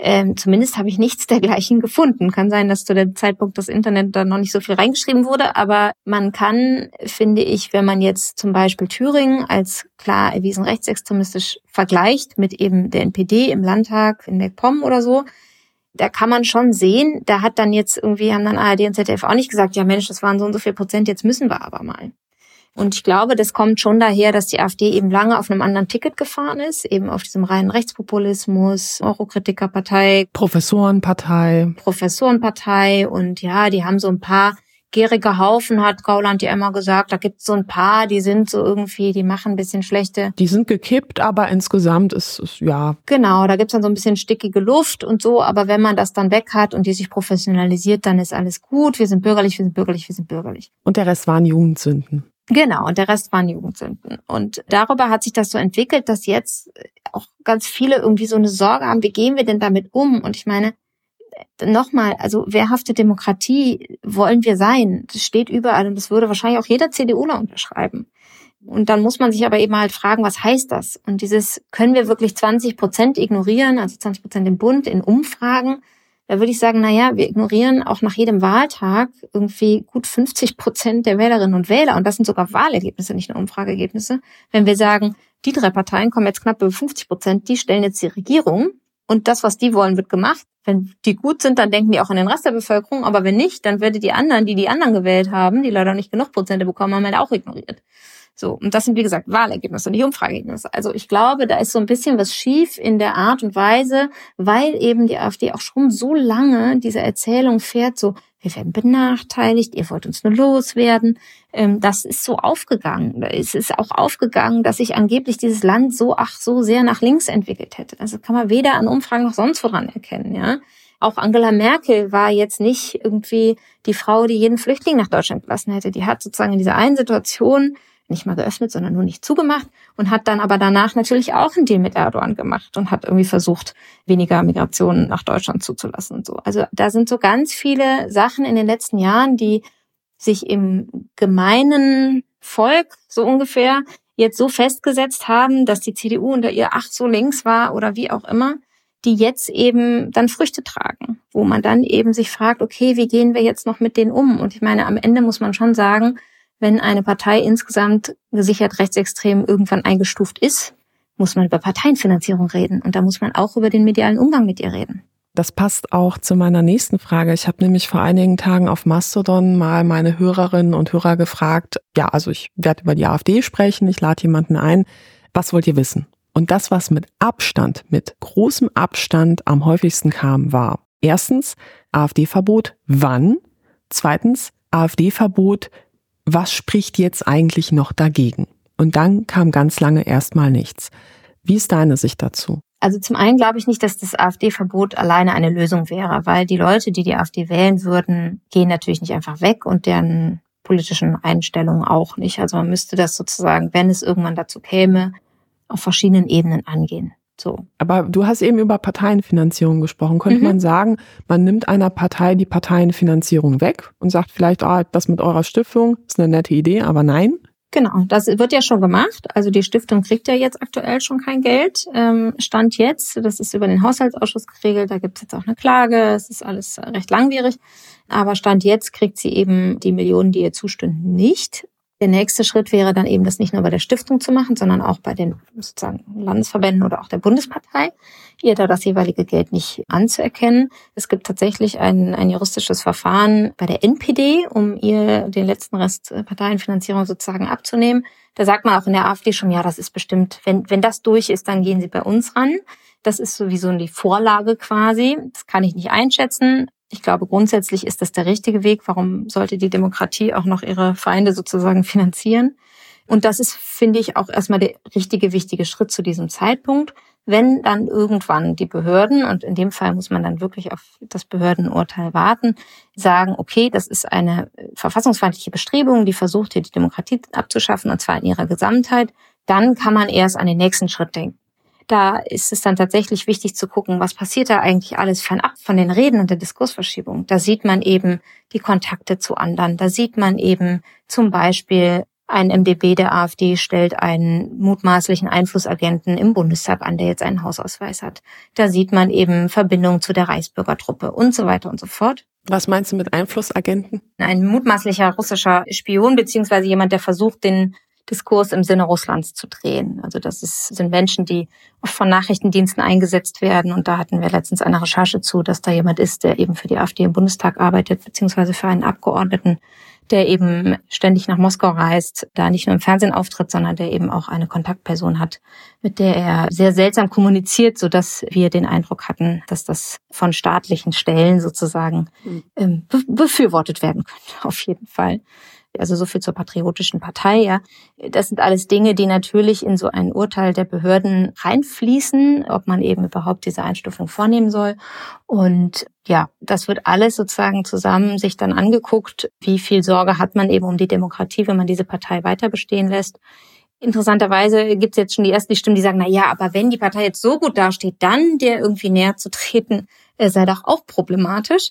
Ähm, zumindest habe ich nichts dergleichen gefunden. Kann sein, dass zu dem Zeitpunkt das Internet da noch nicht so viel reingeschrieben wurde, aber man kann, finde ich, wenn man jetzt zum Beispiel Thüringen als klar erwiesen rechtsextremistisch vergleicht mit eben der NPD im Landtag in MacPom oder so, da kann man schon sehen, da hat dann jetzt irgendwie, haben dann ARD und ZDF auch nicht gesagt, ja Mensch, das waren so und so viel Prozent, jetzt müssen wir aber mal. Und ich glaube, das kommt schon daher, dass die AfD eben lange auf einem anderen Ticket gefahren ist, eben auf diesem reinen Rechtspopulismus, Eurokritikerpartei, Professorenpartei, Professorenpartei und ja, die haben so ein paar gärige Haufen, hat Gauland ja immer gesagt. Da gibt es so ein paar, die sind so irgendwie, die machen ein bisschen schlechte. Die sind gekippt, aber insgesamt ist es, ja. Genau, da gibt's dann so ein bisschen stickige Luft und so. Aber wenn man das dann weg hat und die sich professionalisiert, dann ist alles gut. Wir sind bürgerlich, wir sind bürgerlich, wir sind bürgerlich. Und der Rest waren Jugendsünden. Genau, und der Rest waren Jugendsünden. Und darüber hat sich das so entwickelt, dass jetzt auch ganz viele irgendwie so eine Sorge haben, wie gehen wir denn damit um? Und ich meine, nochmal, also wehrhafte Demokratie wollen wir sein. Das steht überall und das würde wahrscheinlich auch jeder CDUler unterschreiben. Und dann muss man sich aber eben halt fragen, was heißt das? Und dieses, können wir wirklich 20 Prozent ignorieren, also 20 Prozent im Bund in Umfragen? Da würde ich sagen, na ja, wir ignorieren auch nach jedem Wahltag irgendwie gut 50 Prozent der Wählerinnen und Wähler. Und das sind sogar Wahlergebnisse, nicht nur Umfrageergebnisse. Wenn wir sagen, die drei Parteien kommen jetzt knapp über 50 Prozent, die stellen jetzt die Regierung. Und das, was die wollen, wird gemacht. Wenn die gut sind, dann denken die auch an den Rest der Bevölkerung. Aber wenn nicht, dann werden die anderen, die die anderen gewählt haben, die leider nicht genug Prozente bekommen haben, halt auch ignoriert. So, und das sind wie gesagt Wahlergebnisse, nicht Umfrageergebnisse. Also ich glaube, da ist so ein bisschen was schief in der Art und Weise, weil eben die AfD auch schon so lange diese Erzählung fährt, so wir werden benachteiligt, ihr wollt uns nur loswerden. Ähm, das ist so aufgegangen. Es ist auch aufgegangen, dass sich angeblich dieses Land so, ach, so sehr nach links entwickelt hätte. Also kann man weder an Umfragen noch sonst woran erkennen, ja. Auch Angela Merkel war jetzt nicht irgendwie die Frau, die jeden Flüchtling nach Deutschland gelassen hätte. Die hat sozusagen in dieser einen Situation nicht mal geöffnet, sondern nur nicht zugemacht und hat dann aber danach natürlich auch einen Deal mit Erdogan gemacht und hat irgendwie versucht, weniger Migrationen nach Deutschland zuzulassen und so. Also da sind so ganz viele Sachen in den letzten Jahren, die sich im gemeinen Volk so ungefähr jetzt so festgesetzt haben, dass die CDU unter ihr ach so links war oder wie auch immer, die jetzt eben dann Früchte tragen, wo man dann eben sich fragt, okay, wie gehen wir jetzt noch mit denen um? Und ich meine, am Ende muss man schon sagen, wenn eine Partei insgesamt gesichert rechtsextrem irgendwann eingestuft ist, muss man über Parteienfinanzierung reden. Und da muss man auch über den medialen Umgang mit ihr reden. Das passt auch zu meiner nächsten Frage. Ich habe nämlich vor einigen Tagen auf Mastodon mal meine Hörerinnen und Hörer gefragt, ja, also ich werde über die AfD sprechen, ich lade jemanden ein. Was wollt ihr wissen? Und das, was mit Abstand, mit großem Abstand am häufigsten kam, war erstens AfD-Verbot, wann? Zweitens AfD-Verbot, was spricht jetzt eigentlich noch dagegen? Und dann kam ganz lange erstmal nichts. Wie ist deine Sicht dazu? Also zum einen glaube ich nicht, dass das AfD-Verbot alleine eine Lösung wäre, weil die Leute, die die AfD wählen würden, gehen natürlich nicht einfach weg und deren politischen Einstellungen auch nicht. Also man müsste das sozusagen, wenn es irgendwann dazu käme, auf verschiedenen Ebenen angehen. So. Aber du hast eben über Parteienfinanzierung gesprochen. Könnte mhm. man sagen, man nimmt einer Partei die Parteienfinanzierung weg und sagt vielleicht, ah, das mit eurer Stiftung ist eine nette Idee, aber nein? Genau, das wird ja schon gemacht. Also die Stiftung kriegt ja jetzt aktuell schon kein Geld. Ähm, Stand jetzt, das ist über den Haushaltsausschuss geregelt, da gibt es jetzt auch eine Klage, es ist alles recht langwierig. Aber Stand jetzt kriegt sie eben die Millionen, die ihr zustünden, nicht. Der nächste Schritt wäre dann eben, das nicht nur bei der Stiftung zu machen, sondern auch bei den sozusagen Landesverbänden oder auch der Bundespartei, ihr da das jeweilige Geld nicht anzuerkennen. Es gibt tatsächlich ein, ein juristisches Verfahren bei der NPD, um ihr den letzten Rest Parteienfinanzierung sozusagen abzunehmen. Da sagt man auch in der AfD schon, ja, das ist bestimmt, wenn, wenn das durch ist, dann gehen sie bei uns ran. Das ist sowieso die Vorlage quasi. Das kann ich nicht einschätzen. Ich glaube, grundsätzlich ist das der richtige Weg. Warum sollte die Demokratie auch noch ihre Feinde sozusagen finanzieren? Und das ist, finde ich, auch erstmal der richtige, wichtige Schritt zu diesem Zeitpunkt. Wenn dann irgendwann die Behörden, und in dem Fall muss man dann wirklich auf das Behördenurteil warten, sagen, okay, das ist eine verfassungsfeindliche Bestrebung, die versucht hier die Demokratie abzuschaffen, und zwar in ihrer Gesamtheit, dann kann man erst an den nächsten Schritt denken. Da ist es dann tatsächlich wichtig zu gucken, was passiert da eigentlich alles fernab von den Reden und der Diskursverschiebung. Da sieht man eben die Kontakte zu anderen. Da sieht man eben zum Beispiel ein MdB der AfD stellt einen mutmaßlichen Einflussagenten im Bundestag an, der jetzt einen Hausausweis hat. Da sieht man eben Verbindungen zu der Reichsbürgertruppe und so weiter und so fort. Was meinst du mit Einflussagenten? Ein mutmaßlicher russischer Spion beziehungsweise jemand, der versucht, den Diskurs im Sinne Russlands zu drehen. Also das ist, sind Menschen, die oft von Nachrichtendiensten eingesetzt werden. Und da hatten wir letztens eine Recherche zu, dass da jemand ist, der eben für die AfD im Bundestag arbeitet, beziehungsweise für einen Abgeordneten, der eben ständig nach Moskau reist, da nicht nur im Fernsehen auftritt, sondern der eben auch eine Kontaktperson hat, mit der er sehr seltsam kommuniziert, so dass wir den Eindruck hatten, dass das von staatlichen Stellen sozusagen hm. ähm, befürwortet werden könnte, auf jeden Fall. Also so viel zur patriotischen Partei, ja. Das sind alles Dinge, die natürlich in so ein Urteil der Behörden reinfließen, ob man eben überhaupt diese Einstufung vornehmen soll. Und ja, das wird alles sozusagen zusammen sich dann angeguckt, wie viel Sorge hat man eben um die Demokratie, wenn man diese Partei weiter bestehen lässt. Interessanterweise gibt es jetzt schon die ersten Stimmen, die sagen, na ja, aber wenn die Partei jetzt so gut dasteht, dann der irgendwie näher zu treten, äh, sei doch auch problematisch.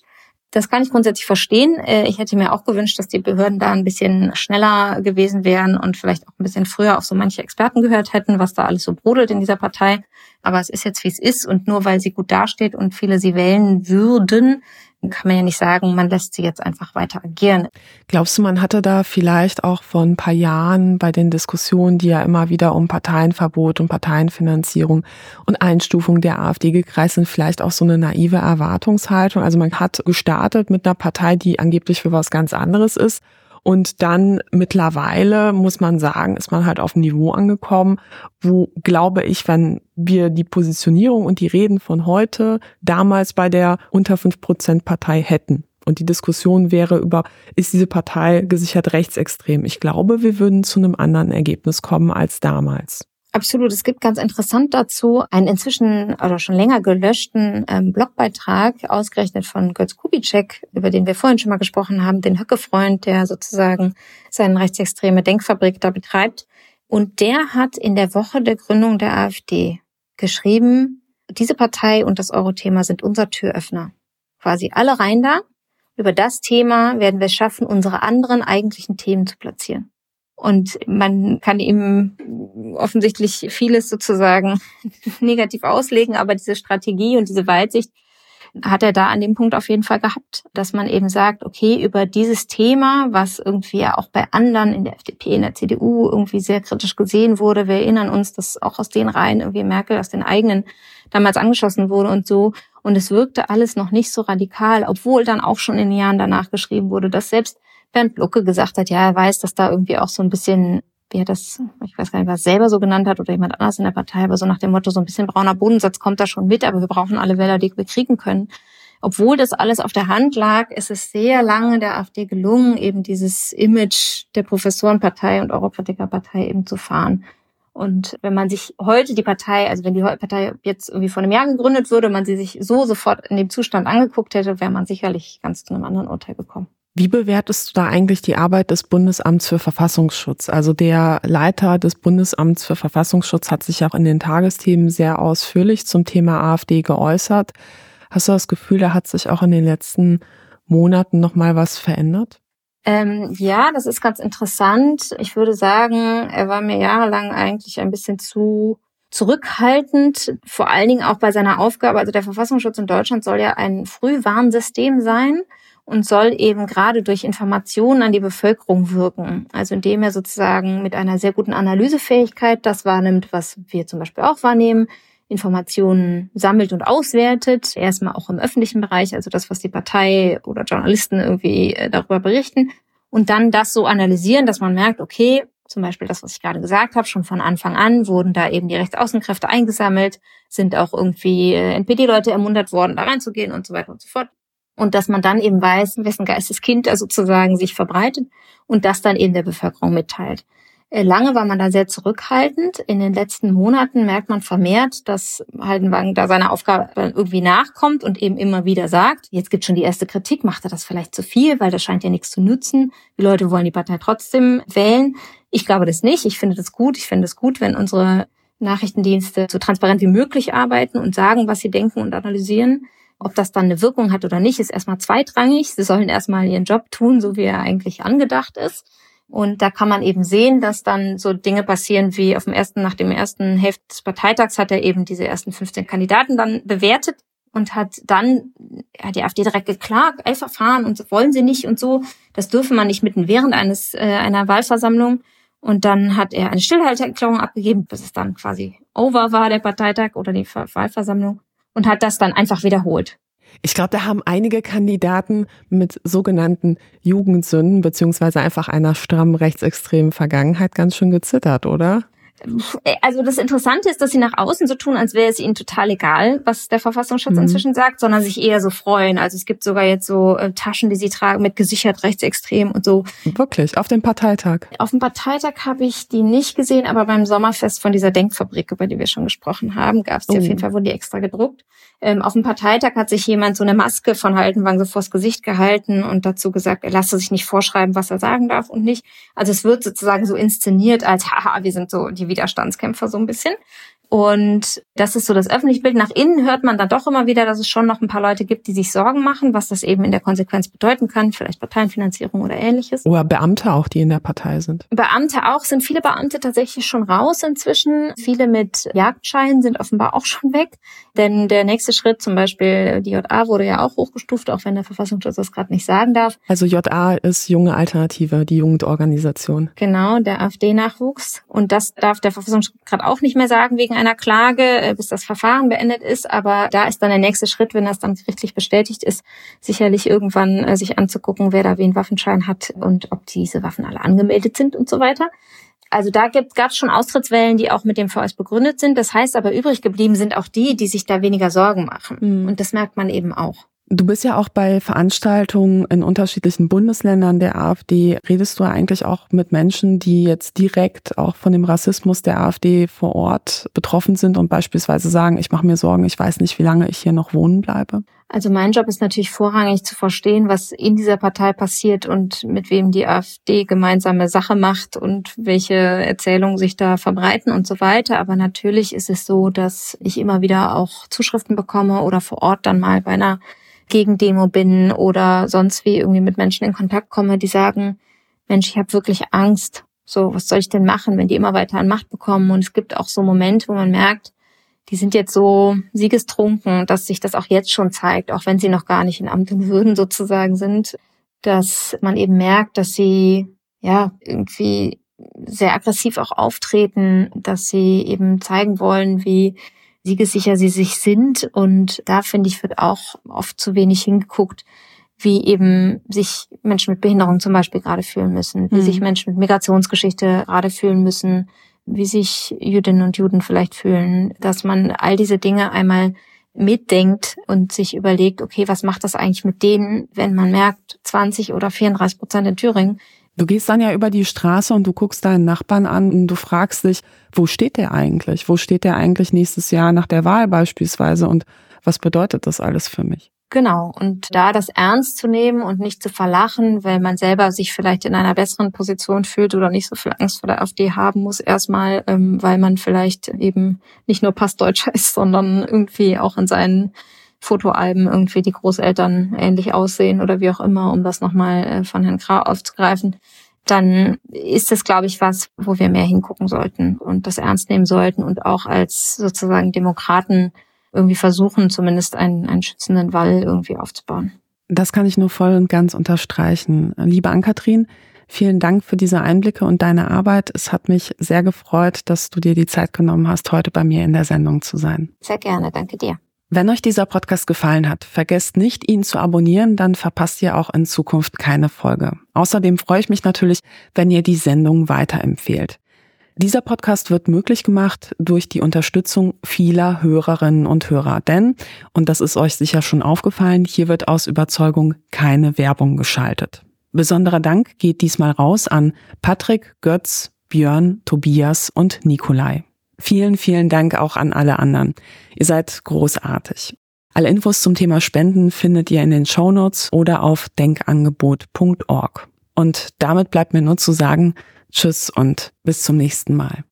Das kann ich grundsätzlich verstehen. Äh, ich hätte mir auch gewünscht, dass die Behörden da ein bisschen schneller gewesen wären und vielleicht auch ein bisschen früher auf so manche Experten gehört hätten, was da alles so brodelt in dieser Partei. Aber es ist jetzt, wie es ist. Und nur weil sie gut dasteht und viele sie wählen würden, kann man ja nicht sagen, man lässt sie jetzt einfach weiter agieren. Glaubst du, man hatte da vielleicht auch vor ein paar Jahren bei den Diskussionen, die ja immer wieder um Parteienverbot und Parteienfinanzierung und Einstufung der AfD gekreist sind, vielleicht auch so eine naive Erwartungshaltung? Also man hat gestartet mit einer Partei, die angeblich für was ganz anderes ist und dann mittlerweile, muss man sagen, ist man halt auf ein Niveau angekommen, wo, glaube ich, wenn wir die Positionierung und die Reden von heute damals bei der unter fünf Prozent Partei hätten, und die Diskussion wäre über, ist diese Partei gesichert rechtsextrem? Ich glaube, wir würden zu einem anderen Ergebnis kommen als damals. Absolut. Es gibt ganz interessant dazu einen inzwischen oder schon länger gelöschten ähm, Blogbeitrag, ausgerechnet von Götz Kubitschek, über den wir vorhin schon mal gesprochen haben, den Höcke-Freund, der sozusagen seine rechtsextreme Denkfabrik da betreibt. Und der hat in der Woche der Gründung der AfD geschrieben, diese Partei und das Euro-Thema sind unser Türöffner. Quasi alle rein da. Über das Thema werden wir es schaffen, unsere anderen eigentlichen Themen zu platzieren. Und man kann ihm offensichtlich vieles sozusagen negativ auslegen, aber diese Strategie und diese Weitsicht hat er da an dem Punkt auf jeden Fall gehabt, dass man eben sagt, okay, über dieses Thema, was irgendwie ja auch bei anderen in der FDP, in der CDU irgendwie sehr kritisch gesehen wurde, wir erinnern uns, dass auch aus den Reihen irgendwie Merkel aus den eigenen damals angeschossen wurde und so. Und es wirkte alles noch nicht so radikal, obwohl dann auch schon in den Jahren danach geschrieben wurde, dass selbst Bernd Lucke gesagt hat, ja, er weiß, dass da irgendwie auch so ein bisschen, wie er das, ich weiß gar nicht, was er selber so genannt hat oder jemand anders in der Partei, aber so nach dem Motto, so ein bisschen brauner Bodensatz kommt da schon mit, aber wir brauchen alle Wähler, die wir kriegen können. Obwohl das alles auf der Hand lag, ist es sehr lange der AfD gelungen, eben dieses Image der Professorenpartei und Eurokritikerpartei eben zu fahren. Und wenn man sich heute die Partei, also wenn die Partei jetzt irgendwie vor einem Jahr gegründet würde, man sie sich so sofort in dem Zustand angeguckt hätte, wäre man sicherlich ganz zu einem anderen Urteil gekommen. Wie bewertest du da eigentlich die Arbeit des Bundesamts für Verfassungsschutz? Also der Leiter des Bundesamts für Verfassungsschutz hat sich auch in den Tagesthemen sehr ausführlich zum Thema AfD geäußert. Hast du das Gefühl, da hat sich auch in den letzten Monaten noch mal was verändert? Ähm, ja, das ist ganz interessant. Ich würde sagen, er war mir jahrelang eigentlich ein bisschen zu zurückhaltend, vor allen Dingen auch bei seiner Aufgabe. Also der Verfassungsschutz in Deutschland soll ja ein Frühwarnsystem sein und soll eben gerade durch Informationen an die Bevölkerung wirken. Also indem er sozusagen mit einer sehr guten Analysefähigkeit das wahrnimmt, was wir zum Beispiel auch wahrnehmen, Informationen sammelt und auswertet, erstmal auch im öffentlichen Bereich, also das, was die Partei oder Journalisten irgendwie äh, darüber berichten, und dann das so analysieren, dass man merkt, okay, zum Beispiel das, was ich gerade gesagt habe, schon von Anfang an wurden da eben die Rechtsaußenkräfte eingesammelt, sind auch irgendwie äh, NPD-Leute ermuntert worden, da reinzugehen und so weiter und so fort und dass man dann eben weiß, wessen Geisteskind da sozusagen sich verbreitet und das dann eben der Bevölkerung mitteilt. Äh, lange war man da sehr zurückhaltend. In den letzten Monaten merkt man vermehrt, dass Haldenwang da seiner Aufgabe irgendwie nachkommt und eben immer wieder sagt, jetzt gibt schon die erste Kritik, macht er das vielleicht zu viel, weil das scheint ja nichts zu nützen. Die Leute wollen die Partei trotzdem wählen. Ich glaube das nicht. Ich finde das gut. Ich finde es gut, wenn unsere Nachrichtendienste so transparent wie möglich arbeiten und sagen, was sie denken und analysieren. Ob das dann eine Wirkung hat oder nicht, ist erstmal zweitrangig. Sie sollen erstmal ihren Job tun, so wie er eigentlich angedacht ist. Und da kann man eben sehen, dass dann so Dinge passieren wie auf dem ersten, nach dem ersten Hälfte des Parteitags hat er eben diese ersten 15 Kandidaten dann bewertet und hat dann ja, die AfD direkt geklagt, Eilverfahren und wollen sie nicht und so. Das dürfe man nicht mitten während eines äh, einer Wahlversammlung. Und dann hat er eine Stillhalteerklärung abgegeben, bis es dann quasi over war, der Parteitag oder die Wahlversammlung, und hat das dann einfach wiederholt. Ich glaube, da haben einige Kandidaten mit sogenannten Jugendsünden beziehungsweise einfach einer strammen rechtsextremen Vergangenheit ganz schön gezittert, oder? Also das Interessante ist, dass sie nach außen so tun, als wäre es ihnen total egal, was der Verfassungsschutz mhm. inzwischen sagt, sondern sich eher so freuen. Also es gibt sogar jetzt so äh, Taschen, die sie tragen mit gesichert rechtsextrem und so. Wirklich, auf dem Parteitag? Auf dem Parteitag habe ich die nicht gesehen, aber beim Sommerfest von dieser Denkfabrik, über die wir schon gesprochen haben, gab es die oh. auf jeden Fall, wurden die extra gedruckt. Ähm, auf dem Parteitag hat sich jemand so eine Maske von Haltenwang so vors Gesicht gehalten und dazu gesagt, er lasse sich nicht vorschreiben, was er sagen darf und nicht. Also es wird sozusagen so inszeniert als, haha, wir sind so die Widerstandskämpfer so ein bisschen. Und das ist so das öffentliche Bild. Nach innen hört man dann doch immer wieder, dass es schon noch ein paar Leute gibt, die sich Sorgen machen, was das eben in der Konsequenz bedeuten kann, vielleicht Parteienfinanzierung oder ähnliches. Oder Beamte auch, die in der Partei sind. Beamte auch, sind viele Beamte tatsächlich schon raus inzwischen. Viele mit Jagdscheinen sind offenbar auch schon weg. Denn der nächste Schritt, zum Beispiel die JA, wurde ja auch hochgestuft, auch wenn der Verfassungsschutz das gerade nicht sagen darf. Also JA ist junge Alternative, die Jugendorganisation. Genau, der AfD-Nachwuchs. Und das darf der Verfassungsschutz gerade auch nicht mehr sagen wegen einer Klage, äh, bis das Verfahren beendet ist. Aber da ist dann der nächste Schritt, wenn das dann gerichtlich bestätigt ist, sicherlich irgendwann äh, sich anzugucken, wer da wen Waffenschein hat und ob diese Waffen alle angemeldet sind und so weiter. Also da gab es schon Austrittswellen, die auch mit dem VS begründet sind. Das heißt aber, übrig geblieben sind auch die, die sich da weniger Sorgen machen. Mhm. Und das merkt man eben auch. Du bist ja auch bei Veranstaltungen in unterschiedlichen Bundesländern der AfD. Redest du eigentlich auch mit Menschen, die jetzt direkt auch von dem Rassismus der AfD vor Ort betroffen sind und beispielsweise sagen, ich mache mir Sorgen, ich weiß nicht, wie lange ich hier noch wohnen bleibe? Also mein Job ist natürlich vorrangig zu verstehen, was in dieser Partei passiert und mit wem die AfD gemeinsame Sache macht und welche Erzählungen sich da verbreiten und so weiter. Aber natürlich ist es so, dass ich immer wieder auch Zuschriften bekomme oder vor Ort dann mal bei einer Gegendemo bin oder sonst wie irgendwie mit Menschen in Kontakt komme, die sagen, Mensch, ich habe wirklich Angst. So, was soll ich denn machen, wenn die immer weiter an Macht bekommen? Und es gibt auch so Momente, wo man merkt, die sind jetzt so siegestrunken, dass sich das auch jetzt schon zeigt, auch wenn sie noch gar nicht in Amt und Würden sozusagen sind, dass man eben merkt, dass sie ja irgendwie sehr aggressiv auch auftreten, dass sie eben zeigen wollen, wie siegessicher sie sich sind. Und da finde ich, wird auch oft zu wenig hingeguckt, wie eben sich Menschen mit Behinderung zum Beispiel gerade fühlen müssen, wie mhm. sich Menschen mit Migrationsgeschichte gerade fühlen müssen, wie sich Jüdinnen und Juden vielleicht fühlen, dass man all diese Dinge einmal mitdenkt und sich überlegt, okay, was macht das eigentlich mit denen, wenn man merkt, 20 oder 34 Prozent in Thüringen Du gehst dann ja über die Straße und du guckst deinen Nachbarn an und du fragst dich, wo steht der eigentlich? Wo steht der eigentlich nächstes Jahr nach der Wahl beispielsweise und was bedeutet das alles für mich? Genau. Und da das ernst zu nehmen und nicht zu verlachen, weil man selber sich vielleicht in einer besseren Position fühlt oder nicht so viel Angst vor der AfD haben muss, erstmal, ähm, weil man vielleicht eben nicht nur Passdeutscher ist, sondern irgendwie auch in seinen Fotoalben irgendwie die Großeltern ähnlich aussehen oder wie auch immer, um das nochmal äh, von Herrn Grau aufzugreifen, dann ist das, glaube ich, was, wo wir mehr hingucken sollten und das ernst nehmen sollten und auch als sozusagen Demokraten irgendwie versuchen, zumindest einen, einen schützenden Wall irgendwie aufzubauen. Das kann ich nur voll und ganz unterstreichen. Liebe Ann-Kathrin, vielen Dank für diese Einblicke und deine Arbeit. Es hat mich sehr gefreut, dass du dir die Zeit genommen hast, heute bei mir in der Sendung zu sein. Sehr gerne, danke dir. Wenn euch dieser Podcast gefallen hat, vergesst nicht, ihn zu abonnieren, dann verpasst ihr auch in Zukunft keine Folge. Außerdem freue ich mich natürlich, wenn ihr die Sendung weiterempfehlt. Dieser Podcast wird möglich gemacht durch die Unterstützung vieler Hörerinnen und Hörer. Denn, und das ist euch sicher schon aufgefallen, hier wird aus Überzeugung keine Werbung geschaltet. Besonderer Dank geht diesmal raus an Patrick, Götz, Björn, Tobias und Nikolai. Vielen, vielen Dank auch an alle anderen. Ihr seid großartig. Alle Infos zum Thema Spenden findet ihr in den Shownotes oder auf denkangebot.org. Und damit bleibt mir nur zu sagen, Tschüss und bis zum nächsten Mal.